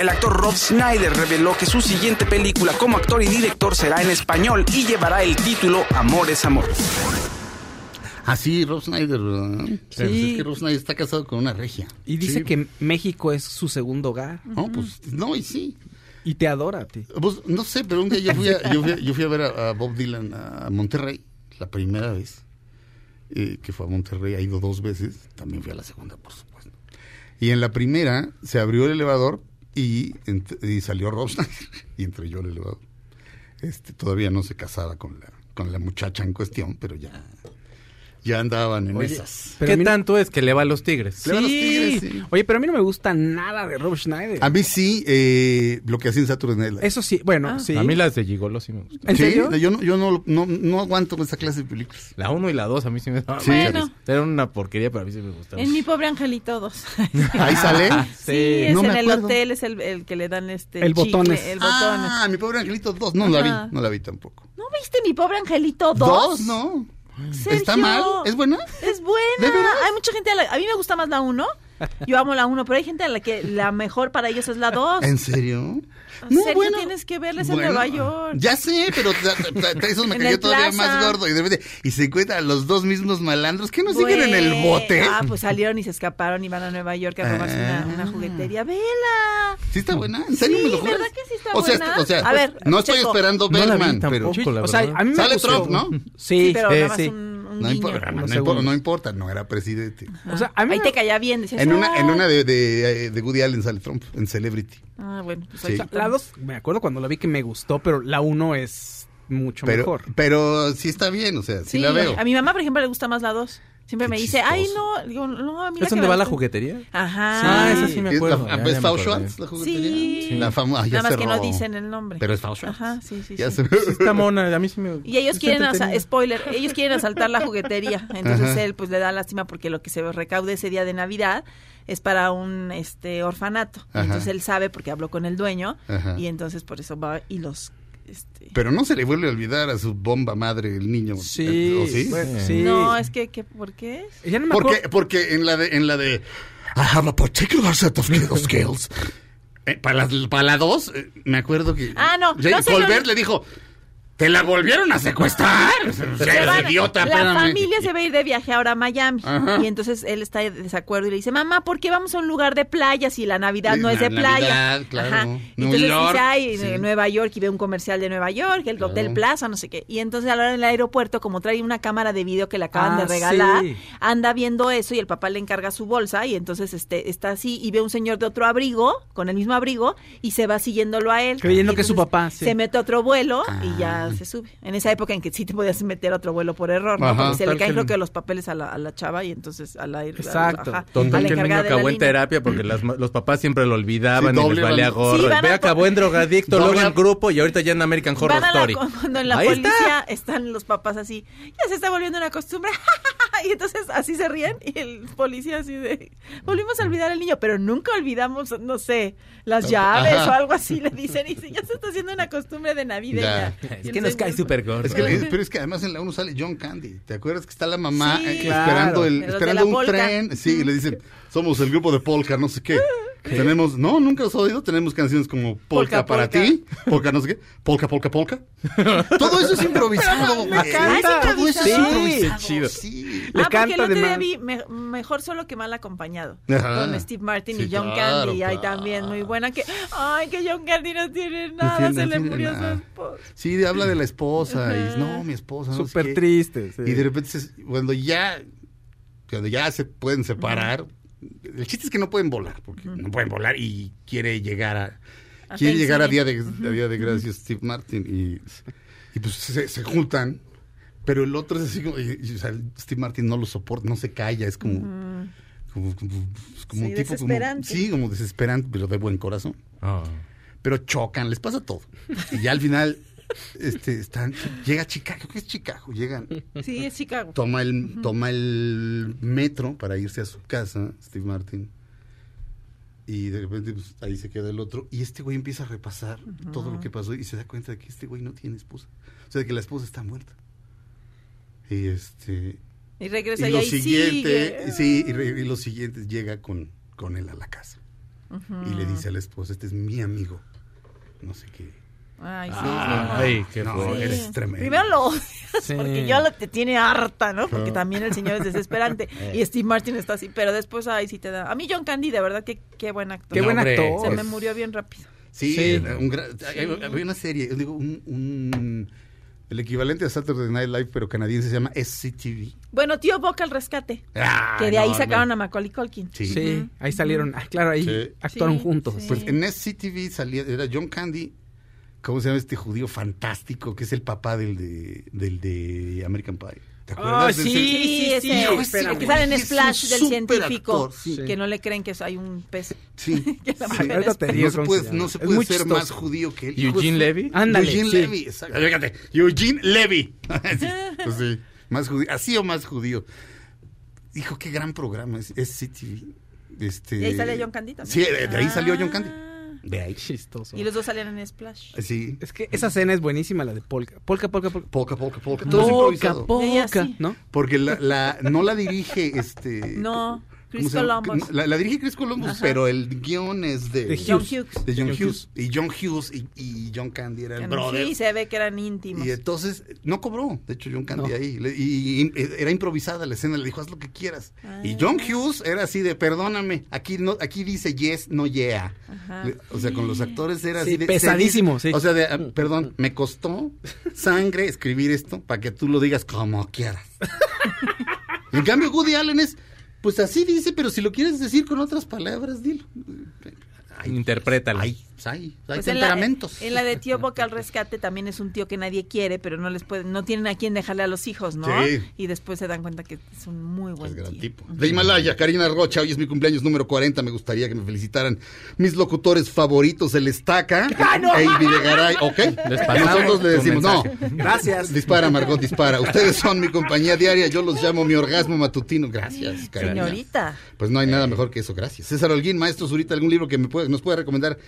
El actor Rob Schneider reveló que su siguiente película como actor y director será en español y llevará el título Amor es Amor. Ah, sí, Rob Snyder, ¿verdad? Sí. Pues es que Rob Snyder está casado con una regia. Y dice Sí. que México es su segundo hogar. No, pues, no, y sí. Y te adora ti. Pues, no sé, pero un día yo fui a, yo fui a- yo fui a ver a, a Bob Dylan a Monterrey. la primera vez, eh, que fue a Monterrey, ha ido dos veces, también fui a la segunda, por supuesto. Y en la primera se abrió el elevador y, y salió Rob y entré yo al elevador. Este, todavía no se casaba con la, con la muchacha en cuestión, pero ya, ya andaban en Oye, esas. ¿Qué mí- tanto es que le va a los tigres? Le va a los tigres, sí. Oye, pero a mí no me gusta nada de Rob Schneider. A mí sí, eh, lo que hacía en Saturday Night Live. Eso sí, bueno, sí. A mí las de Gigolo sí me gustan. ¿En Sí, serio? yo, no, yo no, no, no aguanto esa clase de películas. La 1 y la 2 a mí sí me daban Sí. Bueno. Era una porquería, pero a mí sí me gustaban. En mi pobre angelito 2. Ahí sale. Sí, es no me en el hotel, es el, el que le dan este El botones. el botones. Ah, mi pobre angelito 2. No la Ajá. vi, no la vi tampoco. ¿No viste mi pobre angelito 2? ¿Dos? No. Sergio, ¿Está mal? ¿Es buena? Es buena. Hay mucha gente a la, a mí me gusta más la 1. Yo amo la 1, pero hay gente a la que la mejor para ellos es la 2. ¿En serio? Sergio, tienes que verles en Bueno, Nueva York. Ya sé, pero eso me En cayó el todavía Plaza. más gordo. Y de repente, y se encuentran los dos mismos malandros que no siguen en el bote. Ah, pues salieron y se escaparon y van a Nueva York a robarse una, una juguetería. ¡Vela! ¿Sí está buena? ¿En serio Sí, me lo juras? ¿verdad que sí está o sea, buena? o sea, A ver, no estoy Checo. esperando No la vi Bergman, tampoco, pero... la O sea, a mí me Sale gustó. Trump, ¿no? Sí, Sí, pero eh, nada más sí. un, un No, importa, no, importa, no importa, no era presidente. O sea, a mí Ahí me- te caía bien. Decías, En una, en "Ah". una de, de, de Woody Allen sale Trump, en Celebrity. Ah, bueno. Pues Sí. ahí o sea, está. la dos, me acuerdo cuando la vi que me gustó, pero la uno es mucho Pero, mejor. pero sí está bien, o sea, sí, Sí, la veo. a mi mamá, por ejemplo, le gusta más la 2. Siempre Qué me dice, chistoso. ay, no. Digo, no, a mí la ¿Es donde va la juguetería? Ajá. Ah, esa sí me ¿Es acuerdo. la- ya, ¿Es ya acordé. Schwartz, la juguetería? Sí. La famosa, Nada más que no dicen el nombre. Pero es Fau Schwartz. Ajá, sí, sí, Ya sí. se- Está mona, a mí sí me Y ellos quieren, asa- spoiler, ellos quieren asaltar la juguetería. Entonces Ajá. él pues le da lástima porque lo que se recaude ese día de Navidad es para un este orfanato. Ajá. entonces él sabe porque habló con el dueño Ajá. y entonces por eso va y los este, Pero no se le vuelve a olvidar a su bomba madre el niño. Sí, ¿O sí? bueno, sí. No, es que, que ¿por qué? Ya no me Porque, acuerdo. porque en la de, en la de I have a particular set of skill- skills. Eh, para, la, para la dos, eh, me acuerdo que Ah, no, Jay no Colbert le dijo, ¿te la volvieron a secuestrar? Se van- idiota, la espérame. familia se va a ir de viaje ahora a Miami Ajá. y entonces él está de desacuerdo y le dice, mamá, ¿por qué vamos a un lugar de playa si la Navidad no es de la playa? Navidad, claro. Y New entonces York, dice, ay, sí. en Nueva York y ve un comercial de Nueva York, el Hotel. Plaza, no sé qué. Y entonces a la hora del aeropuerto, como trae una cámara de video que le acaban Ah, de regalar, sí. anda viendo eso y el papá le encarga su bolsa y entonces este está así y ve un señor de otro abrigo, con el mismo abrigo, y se va siguiéndolo a él. Creyendo que es su papá, sí. Se mete a otro vuelo y Ah. Se sube. En esa época en que sí te podías meter a otro vuelo por error, ¿no? Ajá. Porque se le caen que creo que los papeles a la, a la chava y entonces a la Exacto. ajá, Total a la que el niño encargada de la acabó en terapia porque las ma- los papás siempre lo olvidaban Sí, y les valía gorro. Sí, Ve, acabó en drogadicto, Doble luego en grupo y ahorita ya en American Horror Van a la- Story. cuando en la Ahí está. policía están los papás así, ya se está volviendo una costumbre, y entonces así se ríen y el policía así de, volvimos a olvidar al niño, pero nunca olvidamos, no sé, las llaves Ajá. o algo así, le dicen, y dice, ya se está haciendo una costumbre de navideña. Es que nos cae súper gordo. Es que, le- pero es que además en la 1 sale John Candy. ¿Te acuerdas que está la mamá Sí, eh, claro. esperando, el, esperando un polka. tren? Sí, y le dicen, somos el grupo de Polka, no sé qué. Tenemos, no, nunca has oído, tenemos canciones como Polka, Polka, para polka. ti, Polka no sé qué, Polka, Polka, Polka. Todo eso es improvisado. me güey. encanta. Todo eso es Sí, improvisado. chido. Sí. Le ah, porque canta el otro día además. vi me- mejor solo que mal acompañado. Ajá. Con Steve Martin Sí, y John claro, Candy. Ahí claro. también muy buena. que Ay, que John Candy no tiene nada. tiene- se no le murió nada. su esposa. Sí, de- habla de la esposa y no, mi esposa. no sé Súper triste. sí. Y de repente, cuando ya, cuando ya se pueden separar, el chiste es que no pueden volar, porque no pueden volar y quiere llegar a, A quiere llegar a día de, a día de gracias Steve Martin y, y pues se, se juntan, pero el otro es así como, y- y, o sea, Steve Martin no lo soporta, no se calla, es como, como, como, pues, como Sí, un tipo como, desesperante. sí, como desesperante, pero de buen corazón Ah. pero chocan, les pasa todo. Y ya al final, este, están, llega Chicago, ¿qué es Chicago? Llegan, Sí, es Chicago. toma el, toma el metro para irse a su casa, Steve Martin. Y de repente pues, ahí se queda el otro. Y este güey empieza a repasar todo lo que pasó y se da cuenta de que este güey no tiene esposa. O sea, de que la esposa está muerta. Y este. Y regresa Y y, lo siguiente, sigue. sí, y, re- y lo siguiente llega con, con él a la casa. Y le dice a la esposa, este es mi amigo. No sé qué. Ay, sí. Ay, qué No, fuerte. eres tremendo. Primero lo odias, Sí. porque lo te tiene harta, ¿no? Porque también el señor es desesperante. y Steve Martin está así, pero después ahí sí te da. A mí John Candy, de verdad, que qué buen actor. Qué buen actor. Se me murió bien rápido. Sí, Sí. era un gran- había una serie, yo digo, un, un, El equivalente a Saturday Night Live, pero canadiense, se llama SCTV. Bueno, tío Boca al rescate. Ah, que de ahí no, sacaron no. a Macaulay Culkin. Sí. Sí, ahí salieron. Ah, claro, ahí Sí. actuaron Sí, juntos. sí. Pues en SCTV salía, era John Candy, ¿cómo se llama este judío fantástico que es el papá del de, del de American Pie? ¿Te acuerdas? Ah, de sí, ese? Sí, sí, sí, espérame. que sale en Splash del científico, actor, sí. que no le creen que hay un pez. Sí. Que la sí. es te digo No se puede, no se ser chistoso. más judío que él. Eugene de Levy. Ándale, Eugene sí. Levy, exacto. Fíjate, Eugene Levy. Sí, pues sí, más judío, así o más judío. Hijo, qué gran programa es, es CTV. Este, Y ahí sale John Candy también. Sí, de, de ahí salió John Candy. De ahí. Chistoso. Y los dos salían en Splash. Sí. Es que esa escena es buenísima, la de Polka. Polka, Polka, Polka. Polka, polka, polka. Todo es Polka, Polka. ¿no? Porque la, la, no la dirige este. No, ¿cómo Chris? Columbus. La, la dirige Chris Columbus, Ajá. pero el guion es de, De John Hughes. Hughes. de John, John Hughes. Y John Hughes y, y John Candy eran brothers. Sí, se ve que eran íntimos. Y entonces no cobró, de hecho John Candy No. ahí. Le- Y, y era improvisada la escena, le dijo, haz lo que quieras. Ah. Y John Hughes era así de, perdóname, aquí no aquí dice yes, no yeah. Ajá. Le- O sea, con los actores era Sí, así de... pesadísimo, se sí. O sea, de, perdón, me costó sangre escribir esto para que tú lo digas como quieras. en cambio, Woody Allen es, pues así dice, pero si lo quieres decir con otras palabras, dilo. Hay- Interprétalo. Hay, pues hay, hay Pues en la, temperamentos. en la de tío Boca al rescate también es un tío que nadie quiere, pero no les puede, no tienen a quién dejarle a los hijos, ¿no? Sí. Y después se dan cuenta que es un muy buen Es gran tío. tipo. De Himalaya, Karina Rocha, hoy es mi cumpleaños número 40. Me gustaría que me felicitaran mis locutores favoritos, el Estaca e Ivy de Garay. ¿Ok? Les Nosotros le decimos, no. Gracias. Dispara, Margot, dispara. Ustedes son mi compañía diaria. Yo los llamo mi orgasmo matutino. Gracias, Karina. Señorita. Pues no hay nada mejor que eso, gracias. César Holguín, maestro Zurita, algún libro que me puede- nos pueda recomendar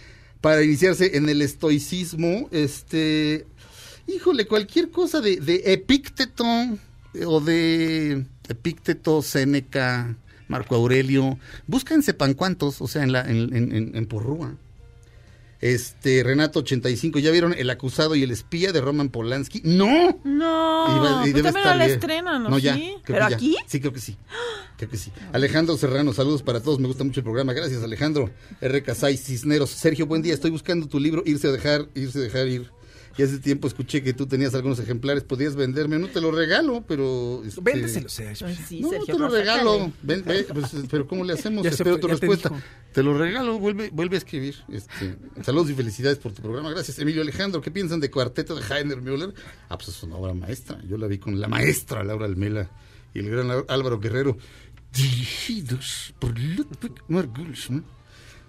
para iniciarse en el estoicismo, este, híjole, cualquier cosa de, de Epícteto eh, o de Epícteto, Séneca, Marco Aurelio, buscan sepan cuántos, o sea, en la en- en Porrúa. Este, Renato 85, ¿ya vieron El acusado y el espía de Roman Polanski? ¡No! No, Y y pues debe estar la estrenan, ¿no? No, ya. ¿Sí? creo ¿Pero ya. aquí? Sí, creo que sí. Creo que sí. Alejandro Serrano, saludos para todos. Me gusta mucho el programa. Gracias, Alejandro. R. Casay Cisneros. Sergio, buen día. Estoy buscando tu libro, Irse a dejar, irse a dejar ir. Y hace tiempo escuché que tú tenías algunos ejemplares. Podías venderme. No te lo regalo, pero. este, Véndeselo, Sergio. Sí, no, Sergio, te lo regalo. Ven, ve, pues, pero ¿cómo le hacemos? Espero tu te respuesta. Te, lo regalo. Vuelve, vuelve a escribir. Este, saludos y felicidades por tu programa. Gracias, Emilio Alejandro. ¿Qué piensan de Cuarteto de Heiner Müller? Ah, pues es una obra maestra. Yo la vi con la maestra Laura Almela y el gran Álvaro Guerrero. Dirigidos por Ludwig Margulis. ¿no?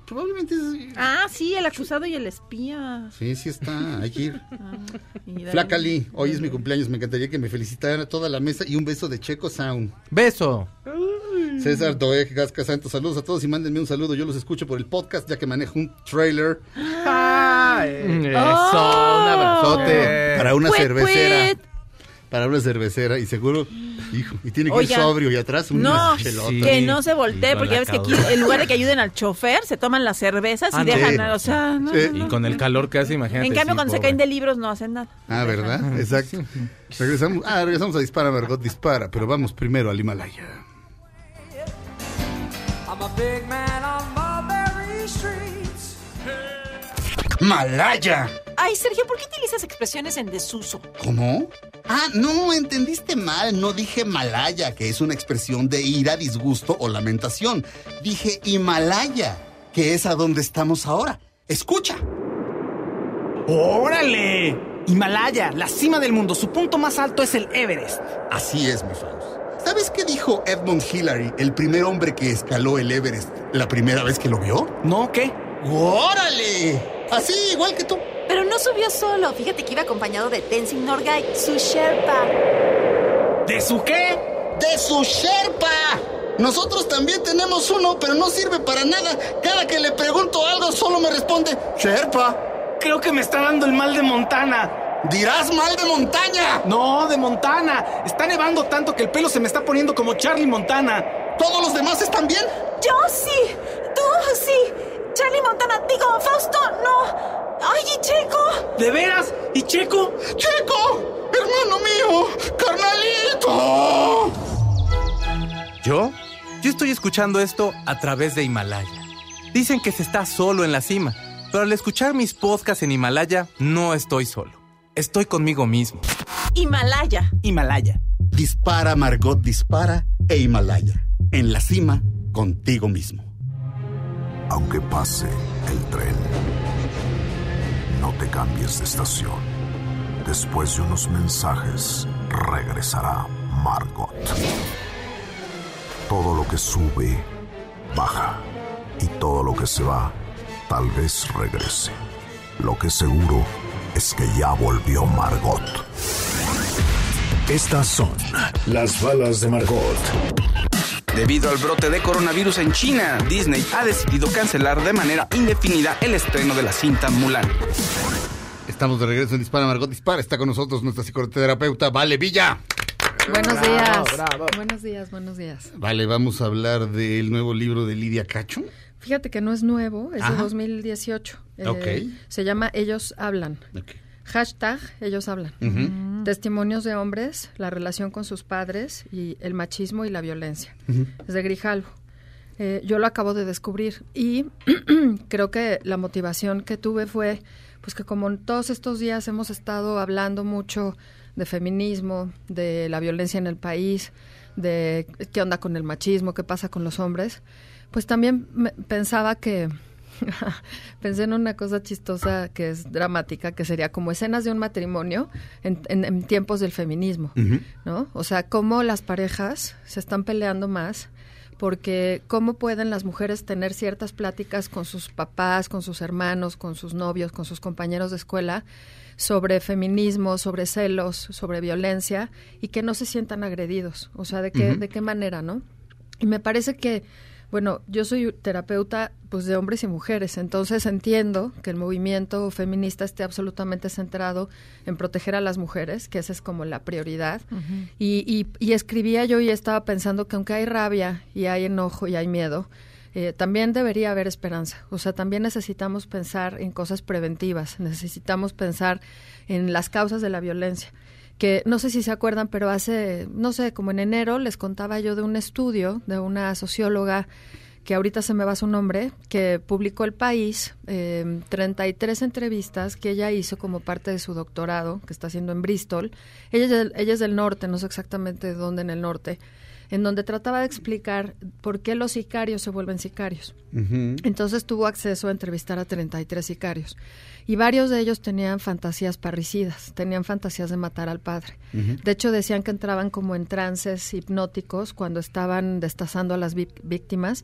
Probablemente es- Ah, sí, el acusado y el espía. Sí, sí está, hay que ir. Ah, Flaca Lee, hoy es mi cumpleaños, me encantaría que me felicitaran a toda la mesa y un beso de Checo Sound. Beso. César Doeg, Gasca Santos, saludos a todos y mándenme un saludo. Yo los escucho por el podcast ya que manejo un trailer Ay. Eso, un abrazote. para una Puet, cervecera. puet. Para una cervecera y seguro, hijo, y tiene que ir sobrio y atrás un No. Sí. que no se voltee, porque ya ves que aquí, en lugar de que ayuden al chofer, se toman las cervezas y Ándale. dejan, o sea, no, Sí. no, Y con el calor que hace, imagínate. En cambio, sí, cuando se pobre. caen de libros no hacen nada. Ah, ¿verdad? Exacto. Regresamos, ah, regresamos a Dispara, Margot Dispara, pero vamos primero al Himalaya. I'm a big man on Mulberry Street. ¡Malaya! Ay, Sergio, ¿por qué utilizas expresiones en desuso? ¿Cómo? Ah, no, entendiste mal. No dije Malaya, que es una expresión de ira, disgusto o lamentación. Dije Himalaya, que es a donde estamos ahora. Escucha. ¡Órale! Himalaya, la cima del mundo. Su punto más alto es el Everest. Así es, mi Faust. ¿Sabes qué dijo Edmund Hillary, el primer hombre que escaló el Everest, la primera vez que lo vio? ¿No? ¿Qué? ¡Órale! Así, igual que tú. Pero no subió solo. Fíjate que iba acompañado de Tenzin Norgay, su Sherpa. ¿De su qué? ¡De su Sherpa! Nosotros también tenemos uno, pero no sirve para nada. Cada que le pregunto algo, solo me responde Sherpa. Creo que me está dando el mal de Montana. Dirás mal de montaña. No, de Montana. Está nevando tanto que el pelo se me está poniendo como Charlie Montana. ¿Todos los demás están bien? Yo sí. Tú sí. Charlie Montana, digo, Fausto, no. Ay, y Checo. ¿De veras? ¿Y Checo? ¡Checo! ¡Hermano mío! ¡Carnalito! ¿Yo? Yo estoy escuchando esto a través de Himalaya. Dicen que se está solo en la cima, pero al escuchar mis podcasts en Himalaya, no estoy solo. Estoy conmigo mismo. Himalaya. Himalaya. Dispara, Margot, dispara e Himalaya. En la cima, contigo mismo. Aunque pase cambies de estación. Después de unos mensajes, regresará Margot. Todo lo que sube, baja. Y todo lo que se va, tal vez regrese. Lo que seguro es que ya volvió Margot. Estas son las balas de Margot. Debido al brote de coronavirus en China, Disney ha decidido cancelar de manera indefinida el estreno de la cinta Mulan. Estamos de regreso en Dispara Margot Dispara. Está con nosotros nuestra psicoterapeuta Vale Villa. Buenos Bravo, días. bravo. Buenos días, buenos días. Vale, vamos a hablar del nuevo libro de Lidia Cacho. Fíjate que no es nuevo, es Ajá. de 2018. Eh, Ok. Se llama Ellos Hablan. Hashtag Ellos Hablan. Ujú. Testimonios de hombres, la relación con sus padres y el machismo y la violencia. Es de Grijalvo. Eh, yo lo acabo de descubrir y creo que la motivación que tuve fue pues que como todos estos días hemos estado hablando mucho de feminismo, de la violencia en el país, de qué onda con el machismo, qué pasa con los hombres, pues también me- pensaba que pensé en una cosa chistosa que es dramática, que sería como escenas de un matrimonio en, en- en tiempos del feminismo, ¿no? O sea, cómo las parejas se están peleando más porque cómo pueden las mujeres tener ciertas pláticas con sus papás, con sus hermanos, con sus novios, con sus compañeros de escuela sobre feminismo, sobre celos, sobre violencia y que no se sientan agredidos, o sea, de qué de qué manera, ¿no? Y me parece que bueno, yo soy terapeuta pues de hombres y mujeres, entonces entiendo que el movimiento feminista esté absolutamente centrado en proteger a las mujeres, que esa es como la prioridad. Y, y, y escribía yo y estaba pensando que aunque hay rabia y hay enojo y hay miedo, eh, también debería haber esperanza. O sea, también necesitamos pensar en cosas preventivas, necesitamos pensar en las causas de la violencia. Que no sé si se acuerdan, pero hace, no sé, como en enero les contaba yo de un estudio de una socióloga que ahorita se me va su nombre, que publicó El País, eh, 33 entrevistas que ella hizo como parte de su doctorado, que está haciendo en Bristol. Ella es, del, ella es del norte, no sé exactamente de dónde en el norte, en donde trataba de explicar por qué los sicarios se vuelven sicarios. Entonces tuvo acceso a entrevistar a 33 sicarios. Y varios de ellos tenían fantasías parricidas, tenían fantasías de matar al padre. De hecho, decían que entraban como en trances hipnóticos cuando estaban destazando a las víctimas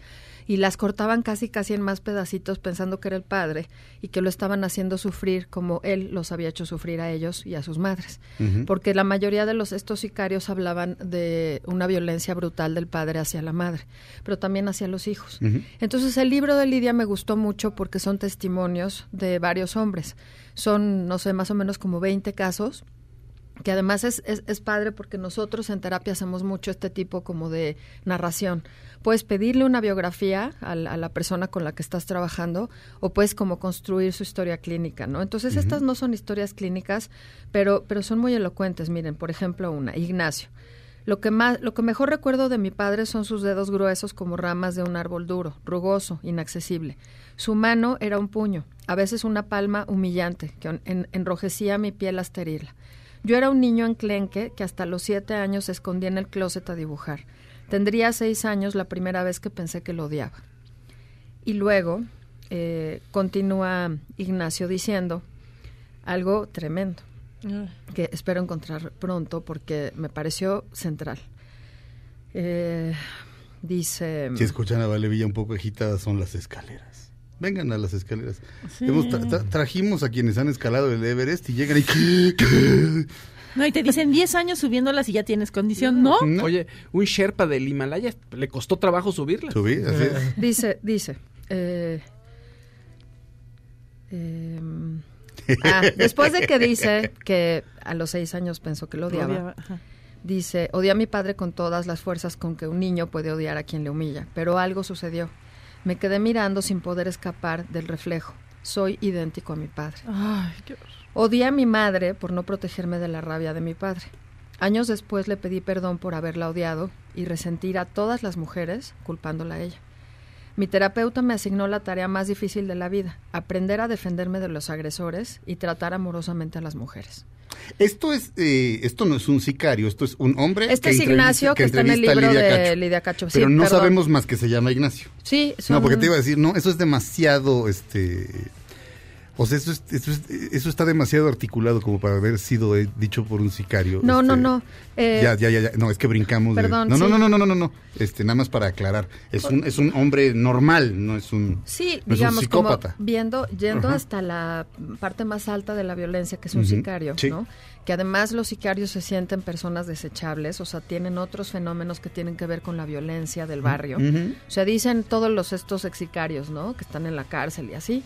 y las cortaban casi casi en más pedacitos pensando que era el padre y que lo estaban haciendo sufrir como él los había hecho sufrir a ellos y a sus madres. Porque la mayoría de los estos sicarios hablaban de una violencia brutal del padre hacia la madre, pero también hacia los hijos. Entonces el libro de Lidia me gustó mucho porque son testimonios de varios hombres. Son, no sé, más o menos como 20 casos que además es, es, es padre porque nosotros en terapia hacemos mucho este tipo como de narración. Puedes pedirle una biografía a la, a la persona con la que estás trabajando o puedes como construir su historia clínica, ¿no? Entonces estas no son historias clínicas, pero, pero son muy elocuentes. Miren, por ejemplo, una, Ignacio. Lo que, más, lo que mejor recuerdo de mi padre son sus dedos gruesos como ramas de un árbol duro, rugoso, inaccesible. Su mano era un puño, a veces una palma humillante que en- enrojecía mi piel hasta. Yo era un niño enclenque que hasta los siete años se escondía en el closet a dibujar. Tendría seis años la primera vez que pensé que lo odiaba. Y luego eh, continúa Ignacio diciendo algo tremendo que espero encontrar pronto porque me pareció central. Eh, dice... Si escuchan a Vale Villa un poco agitada, son las escaleras. Vengan a las escaleras. Sí. Hemos tra- tra- trajimos a quienes han escalado el Everest y llegan y... No, y te dicen 10 años subiéndolas y ya tienes condición, ¿no? Oye, un Sherpa del Himalaya le costó trabajo subirla. Subir, así es. Dice, dice. eh, em, ah, después de que dice que a los seis años pensó que lo odiaba, Odiaba, ajá. dice, odié a mi padre con todas las fuerzas con que un niño puede odiar a quien le humilla, pero algo sucedió. Me quedé mirando sin poder escapar del reflejo. Soy idéntico a mi padre. Ay. Odié a mi madre por no protegerme de la rabia de mi padre. Años después le pedí perdón por haberla odiado y resentir a todas las mujeres culpándola a ella. Mi terapeuta me asignó la tarea más difícil de la vida, aprender a defenderme de los agresores y tratar amorosamente a las mujeres. Esto es, eh, esto no es un sicario, esto es un hombre. Este que es Ignacio, que está en el libro Lidia de Cacho. Lidia Cacho. Sí, Pero no perdón. sabemos más que se llama Ignacio. Sí, son- No, porque te iba a decir, no, eso es demasiado, este... O sea, eso, es- eso, es- eso está demasiado articulado como para haber sido eh, dicho por un sicario. No, no, este, no. Eh, ya, ya, ya, ya. No, es que brincamos. Perdón, no, no, sí. no, no, no, no, no, no. Este, nada más para aclarar. Es un, es un hombre normal, no es un, Sí, no es un digamos, como psicópata. viendo, yendo hasta la parte más alta de la violencia, que es un Ujú, sicario, sí. ¿no? Que además los sicarios se sienten personas desechables, o sea, tienen otros fenómenos que tienen que ver con la violencia del barrio. O sea, dicen todos los estos ex sicarios, ¿no? Que están en la cárcel y así,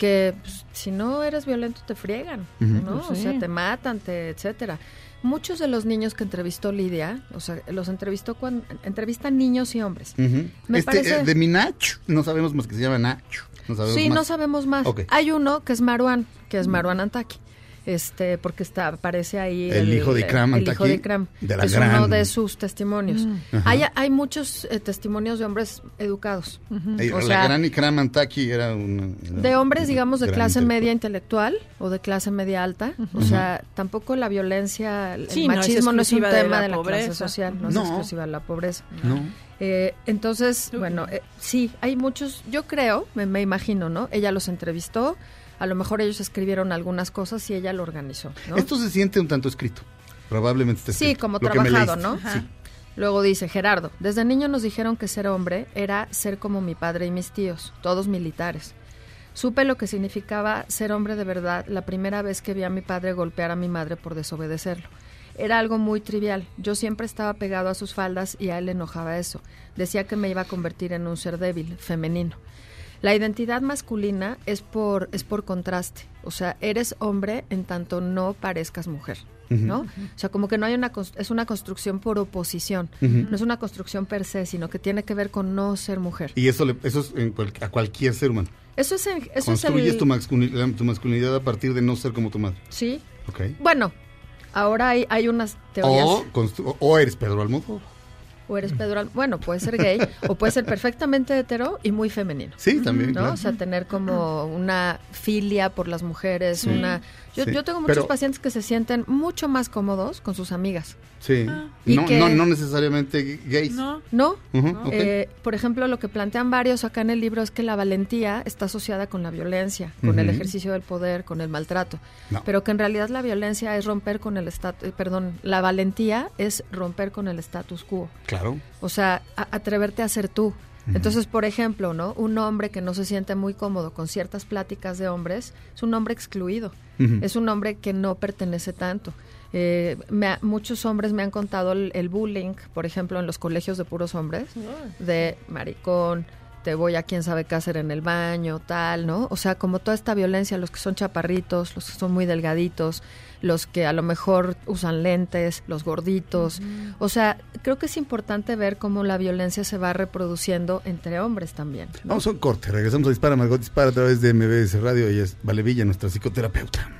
que pues, si no eres violento te friegan. ¿no? Pues O sea, sí. te matan, te, etcétera. Muchos de los niños que entrevistó Lidia, o sea, los entrevistó cuando entrevistan niños y hombres. Me este, parece- eh, de mi Nacho, no sabemos más que se llama Nacho. No Sí, más. no sabemos más. Hay uno que es Maruán, que es Maruán Antaki. Este, porque está, aparece ahí El hijo de Ikram el hijo Antaki, de Ikram, de la es gran- uno de sus testimonios. Ajá. Hay, hay muchos eh, testimonios de hombres educados. O la sea, gran Ikram Antaki era era de hombres, una digamos, de clase media intelectual o de clase media alta. O sea, tampoco la violencia, el Sí, no es machismo no es, un de tema la de la, clase social, no, No. es exclusiva de la pobreza. No. Eh, entonces, bueno, eh, sí, hay muchos, yo creo, me, me imagino, ¿no? Ella los entrevistó, a lo mejor ellos escribieron algunas cosas y ella lo organizó, ¿no? Esto se siente un tanto escrito. Probablemente está Sí, escrito. como Lo que me trabajado. ¿no? Sí. Luego dice Gerardo, desde niño nos dijeron que ser hombre era ser como mi padre y mis tíos, todos militares. Supe lo que significaba ser hombre de verdad la primera vez que vi a mi padre golpear a mi madre por desobedecerlo. Era algo muy trivial. Yo siempre estaba pegado a sus faldas y a él le enojaba eso. Decía que me iba a convertir en un ser débil, femenino. La identidad masculina es por, es por contraste. O sea, eres hombre en tanto no parezcas mujer. ¿no? O sea, como que no hay una es una construcción por oposición, no es una construcción per se, sino que tiene que ver con no ser mujer. Y eso, le- eso es en cual- a cualquier ser humano. Eso es en- eso es Construyes el tu, masculinidad, tu masculinidad a partir de no ser como tu madre. sí. ¿Ok? Bueno, ahora hay, hay unas teorías O, o eres Pedro Almodóvar. O eres Pedro, bueno, puede ser gay o puede ser perfectamente hetero y muy femenino. Sí, también. ¿no? claro. O sea, tener como una filia por las mujeres, Sí. una... Yo, Sí. yo tengo muchos Pero- pacientes que se sienten mucho más cómodos con sus amigas. Sí. Y No, que- no, no necesariamente gays. No. ¿No? Eh, por ejemplo, lo que plantean varios acá en el libro es que la valentía está asociada con la violencia, con el ejercicio del poder, con el maltrato. No. Pero que en realidad la violencia es romper con el status, perdón, la valentía es romper con el status quo. Claro. O sea, a- atreverte a ser tú. Entonces, por ejemplo, ¿no? Un hombre que no se siente muy cómodo con ciertas pláticas de hombres es un hombre excluido. Es un hombre que no pertenece tanto. Eh, me ha- muchos hombres me han contado el, el bullying, por ejemplo, en los colegios de puros hombres, de maricón, te voy a quién sabe qué hacer en el baño, tal, ¿no? O sea, como toda esta violencia, los que son chaparritos, los que son muy delgaditos, los que a lo mejor usan lentes, los gorditos. O sea, creo que es importante ver cómo la violencia se va reproduciendo entre hombres también. ¿no? Vamos a un corte. Regresamos a Dispara, Margot Dispara a través de MBS Radio. Ella es Vale Villa, nuestra psicoterapeuta.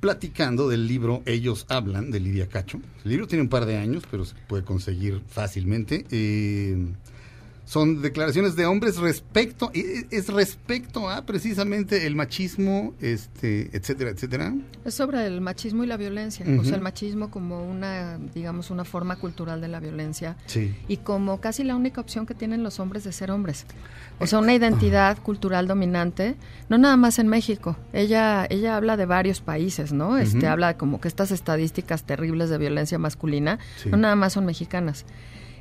platicando del libro Ellos Hablan, de Lidia Cacho. El libro tiene un par de años, pero se puede conseguir fácilmente. Eh, son declaraciones de hombres respecto, eh, es respecto a precisamente el machismo, este, etcétera, etcétera. Es sobre el machismo y la violencia. O sea, el machismo como una, digamos, una forma cultural de la violencia. Sí. Y como casi la única opción que tienen los hombres de ser hombres. O sea, una identidad cultural dominante, no nada más en México. Ella, ella habla de varios países, ¿no? Este, habla como que estas estadísticas terribles de violencia masculina, Sí. no nada más son mexicanas.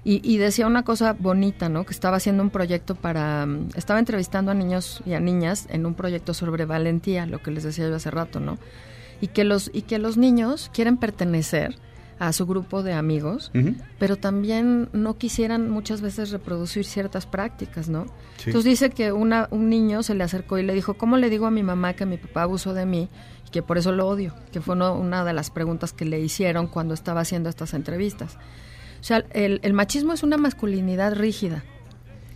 Y, y decía una cosa bonita, ¿no? Que estaba haciendo un proyecto para... mm, Estaba entrevistando a niños y a niñas en un proyecto sobre valentía, lo que les decía yo hace rato, ¿no? Y que los, y que los niños quieren pertenecer, a su grupo de amigos, pero también no quisieran muchas veces reproducir ciertas prácticas, ¿no? Sí. Entonces dice que una, un niño se le acercó y le dijo, ¿cómo le digo a mi mamá que mi papá abusó de mí y que por eso lo odio? Que fue uno- una de las preguntas que le hicieron cuando estaba haciendo estas entrevistas. O sea, el, el machismo es una masculinidad rígida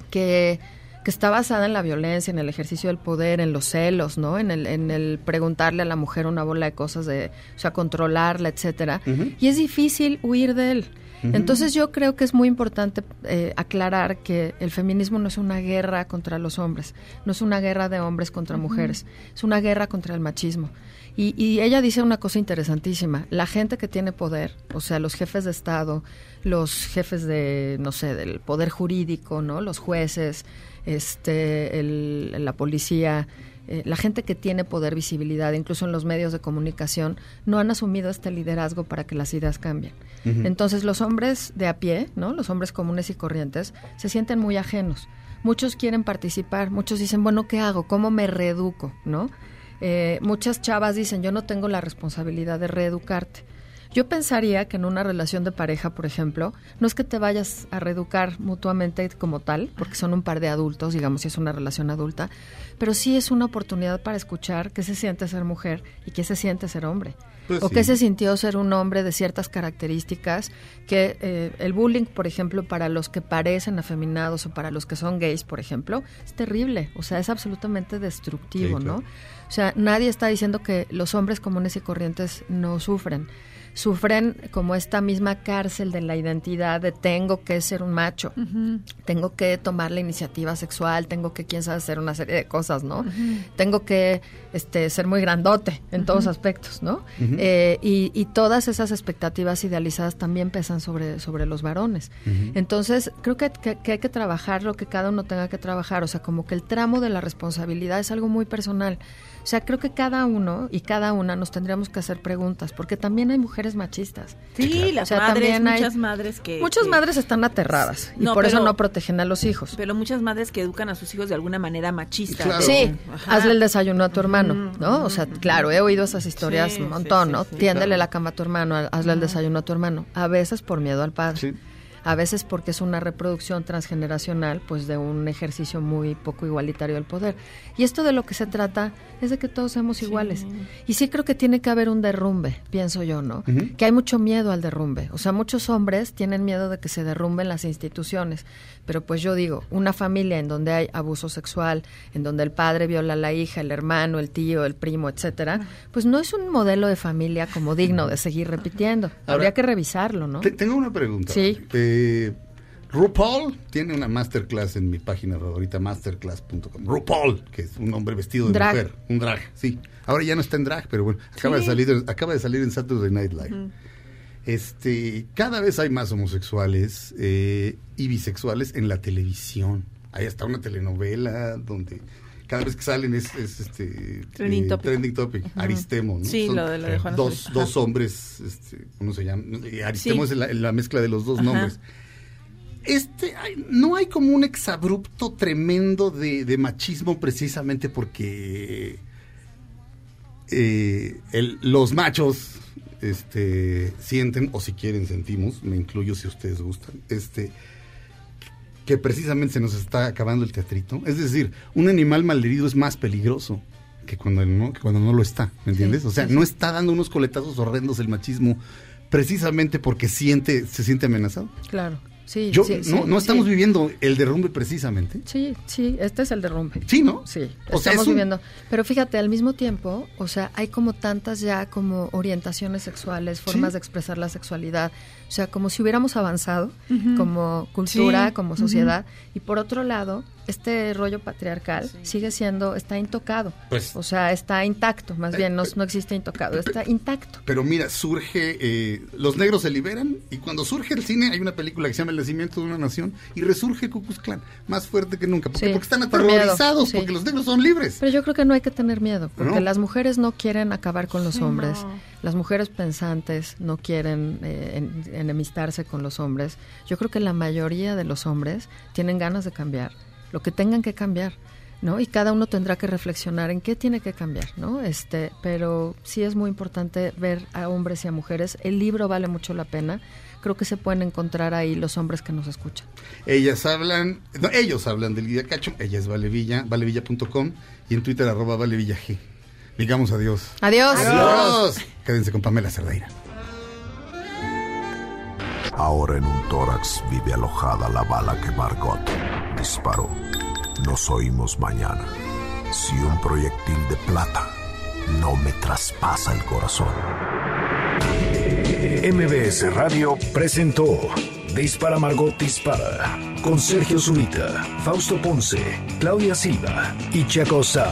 que, que está basada en la violencia, en el ejercicio del poder, en los celos, ¿no? En el, en el preguntarle a la mujer una bola de cosas, de, o sea, controlarla, etcétera. Y es difícil huir de él. Entonces yo creo que es muy importante eh, aclarar que el feminismo no es una guerra contra los hombres, no es una guerra de hombres contra mujeres, es una guerra contra el machismo. Y, y ella dice una cosa interesantísima, la gente que tiene poder, o sea, los jefes de Estado, los jefes de, no sé, del poder jurídico, ¿no? Los jueces, este, el- la policía, eh, la gente que tiene poder, visibilidad, incluso en los medios de comunicación, no han asumido este liderazgo para que las ideas cambien. Entonces los hombres de a pie, ¿no? Los hombres comunes y corrientes, se sienten muy ajenos. Muchos quieren participar, muchos dicen, bueno, ¿qué hago? ¿Cómo me reeduco? ¿No? Eh, muchas chavas dicen, yo no tengo la responsabilidad de reeducarte. Yo pensaría que en una relación de pareja, por ejemplo, no es que te vayas a reeducar mutuamente como tal, porque son un par de adultos, digamos, si es una relación adulta, pero sí es una oportunidad para escuchar qué se siente ser mujer y qué se siente ser hombre. Pues o sí. qué se sintió ser un hombre de ciertas características que eh, el bullying, por ejemplo, para los que parecen afeminados o para los que son gays, por ejemplo, es terrible, o sea, es absolutamente destructivo, Sí, claro. ¿no? O sea, nadie está diciendo que los hombres comunes y corrientes no sufren. Sufren como esta misma cárcel de la identidad de tengo que ser un macho, tengo que tomar la iniciativa sexual, tengo que, quién sabe, hacer una serie de cosas, ¿no? Tengo que este, ser muy grandote en todos aspectos, ¿no? Eh, y, y todas esas expectativas idealizadas también pesan sobre, sobre los varones. Entonces, creo que, que- que hay que trabajar lo que cada uno tenga que trabajar, o sea, como que el tramo de la responsabilidad es algo muy personal. O sea, creo que cada uno y cada una nos tendríamos que hacer preguntas, porque también hay mujeres machistas. Sí, las O sea, madres, también hay- muchas madres que... Muchas que- madres están aterradas y No, por eso no protegen a los hijos. Pero muchas madres que educan a sus hijos de alguna manera machista. Claro. Sí, Ajá. hazle el desayuno a tu hermano, ¿no? O sea, claro, he oído esas historias Sí, un montón, sí, ¿no? sí, Tiéndele claro. la cama a tu hermano, hazle el desayuno a tu hermano. A veces por miedo al padre. A veces porque es una reproducción transgeneracional, pues de un ejercicio muy poco igualitario del poder. Y esto de lo que se trata es de que todos seamos iguales. Y sí creo que tiene que haber un derrumbe, pienso yo, ¿no? Que hay mucho miedo al derrumbe. O sea, muchos hombres tienen miedo de que se derrumben las instituciones. Pero pues yo digo, una familia en donde hay abuso sexual, en donde el padre viola a la hija, el hermano, el tío, el primo, etcétera, pues no es un modelo de familia como digno de seguir repitiendo. Habría que revisarlo, ¿no? Te- tengo una pregunta. Sí. Eh, RuPaul tiene una masterclass en mi página favorita, masterclass.com. RuPaul, que es un hombre vestido de Drag. mujer, un drag, sí. Ahora ya no está en drag, pero bueno, acaba, de, salir, acaba de salir en Saturday Night Live. Este, cada vez hay más homosexuales eh, y bisexuales en la televisión. Hay hasta una telenovela donde cada vez que salen es, es, este Trending topic. trending topic. Ujú. Aristemo, ¿no? Sí, lo de- lo de Juana dos, hombres, este, ¿cómo se llama? Eh, Aristemo Sí. es la, la mezcla de los dos Ajá. nombres. Este, hay- no hay como un exabrupto tremendo de, de machismo precisamente porque eh, el- los machos este, sienten, o si quieren sentimos, me incluyo si ustedes gustan, este, que precisamente se nos está acabando el teatrito. Es decir, un animal malherido es más peligroso que cuando no, que cuando no lo está, ¿me entiendes? o sea, sí, no está dando unos coletazos horrendos el machismo precisamente porque siente, se siente amenazado. Claro, sí. Yo, sí, no, sí, no estamos viviendo el derrumbe precisamente. Sí, sí, este es el derrumbe. Sí, ¿no? Sí, O sea, estamos es un- viviendo. Pero fíjate, al mismo tiempo, o sea, hay como tantas ya como orientaciones sexuales, formas de expresar la sexualidad. O sea, como si hubiéramos avanzado como cultura, Sí, como sociedad. Y por otro lado, este rollo patriarcal sigue siendo, está intocado. Pues- o sea, está intacto, más bien, no, no existe intocado, está intacto. Pero mira, surge, eh, los negros se liberan y cuando surge el cine hay una película que se llama El nacimiento de una nación y resurge Ku Klux Klan, más fuerte que nunca. ¿Por qué? Sí, porque están aterrorizados, sí. porque los negros son libres. Pero yo creo que no hay que tener miedo, porque ¿No? las mujeres no quieren acabar con los hombres, no. las mujeres pensantes no quieren eh, en- enemistarse con los hombres. Yo creo que la mayoría de los hombres tienen ganas de cambiar, lo que tengan que cambiar. ¿no? Y cada uno tendrá que reflexionar en qué tiene que cambiar, ¿no? Este, pero sí es muy importante ver a hombres y a mujeres. El libro vale mucho la pena. Creo que se pueden encontrar ahí los hombres que nos escuchan. Ellas hablan, no, ellos hablan de Lidia Cacho, ella es Valevilla, valevilla.com y en Twitter arroba valevillag. Digamos adiós. Adiós. Adiós. Quédense con Pamela Cerdeira. Ahora en un tórax vive alojada la bala que Margot disparó. Nos oímos mañana. Si un proyectil de plata no me traspasa el corazón. MBS Radio presentó Dispara Margot Dispara con Sergio Zurita, Fausto Ponce, Claudia Silva y Chaco Sao.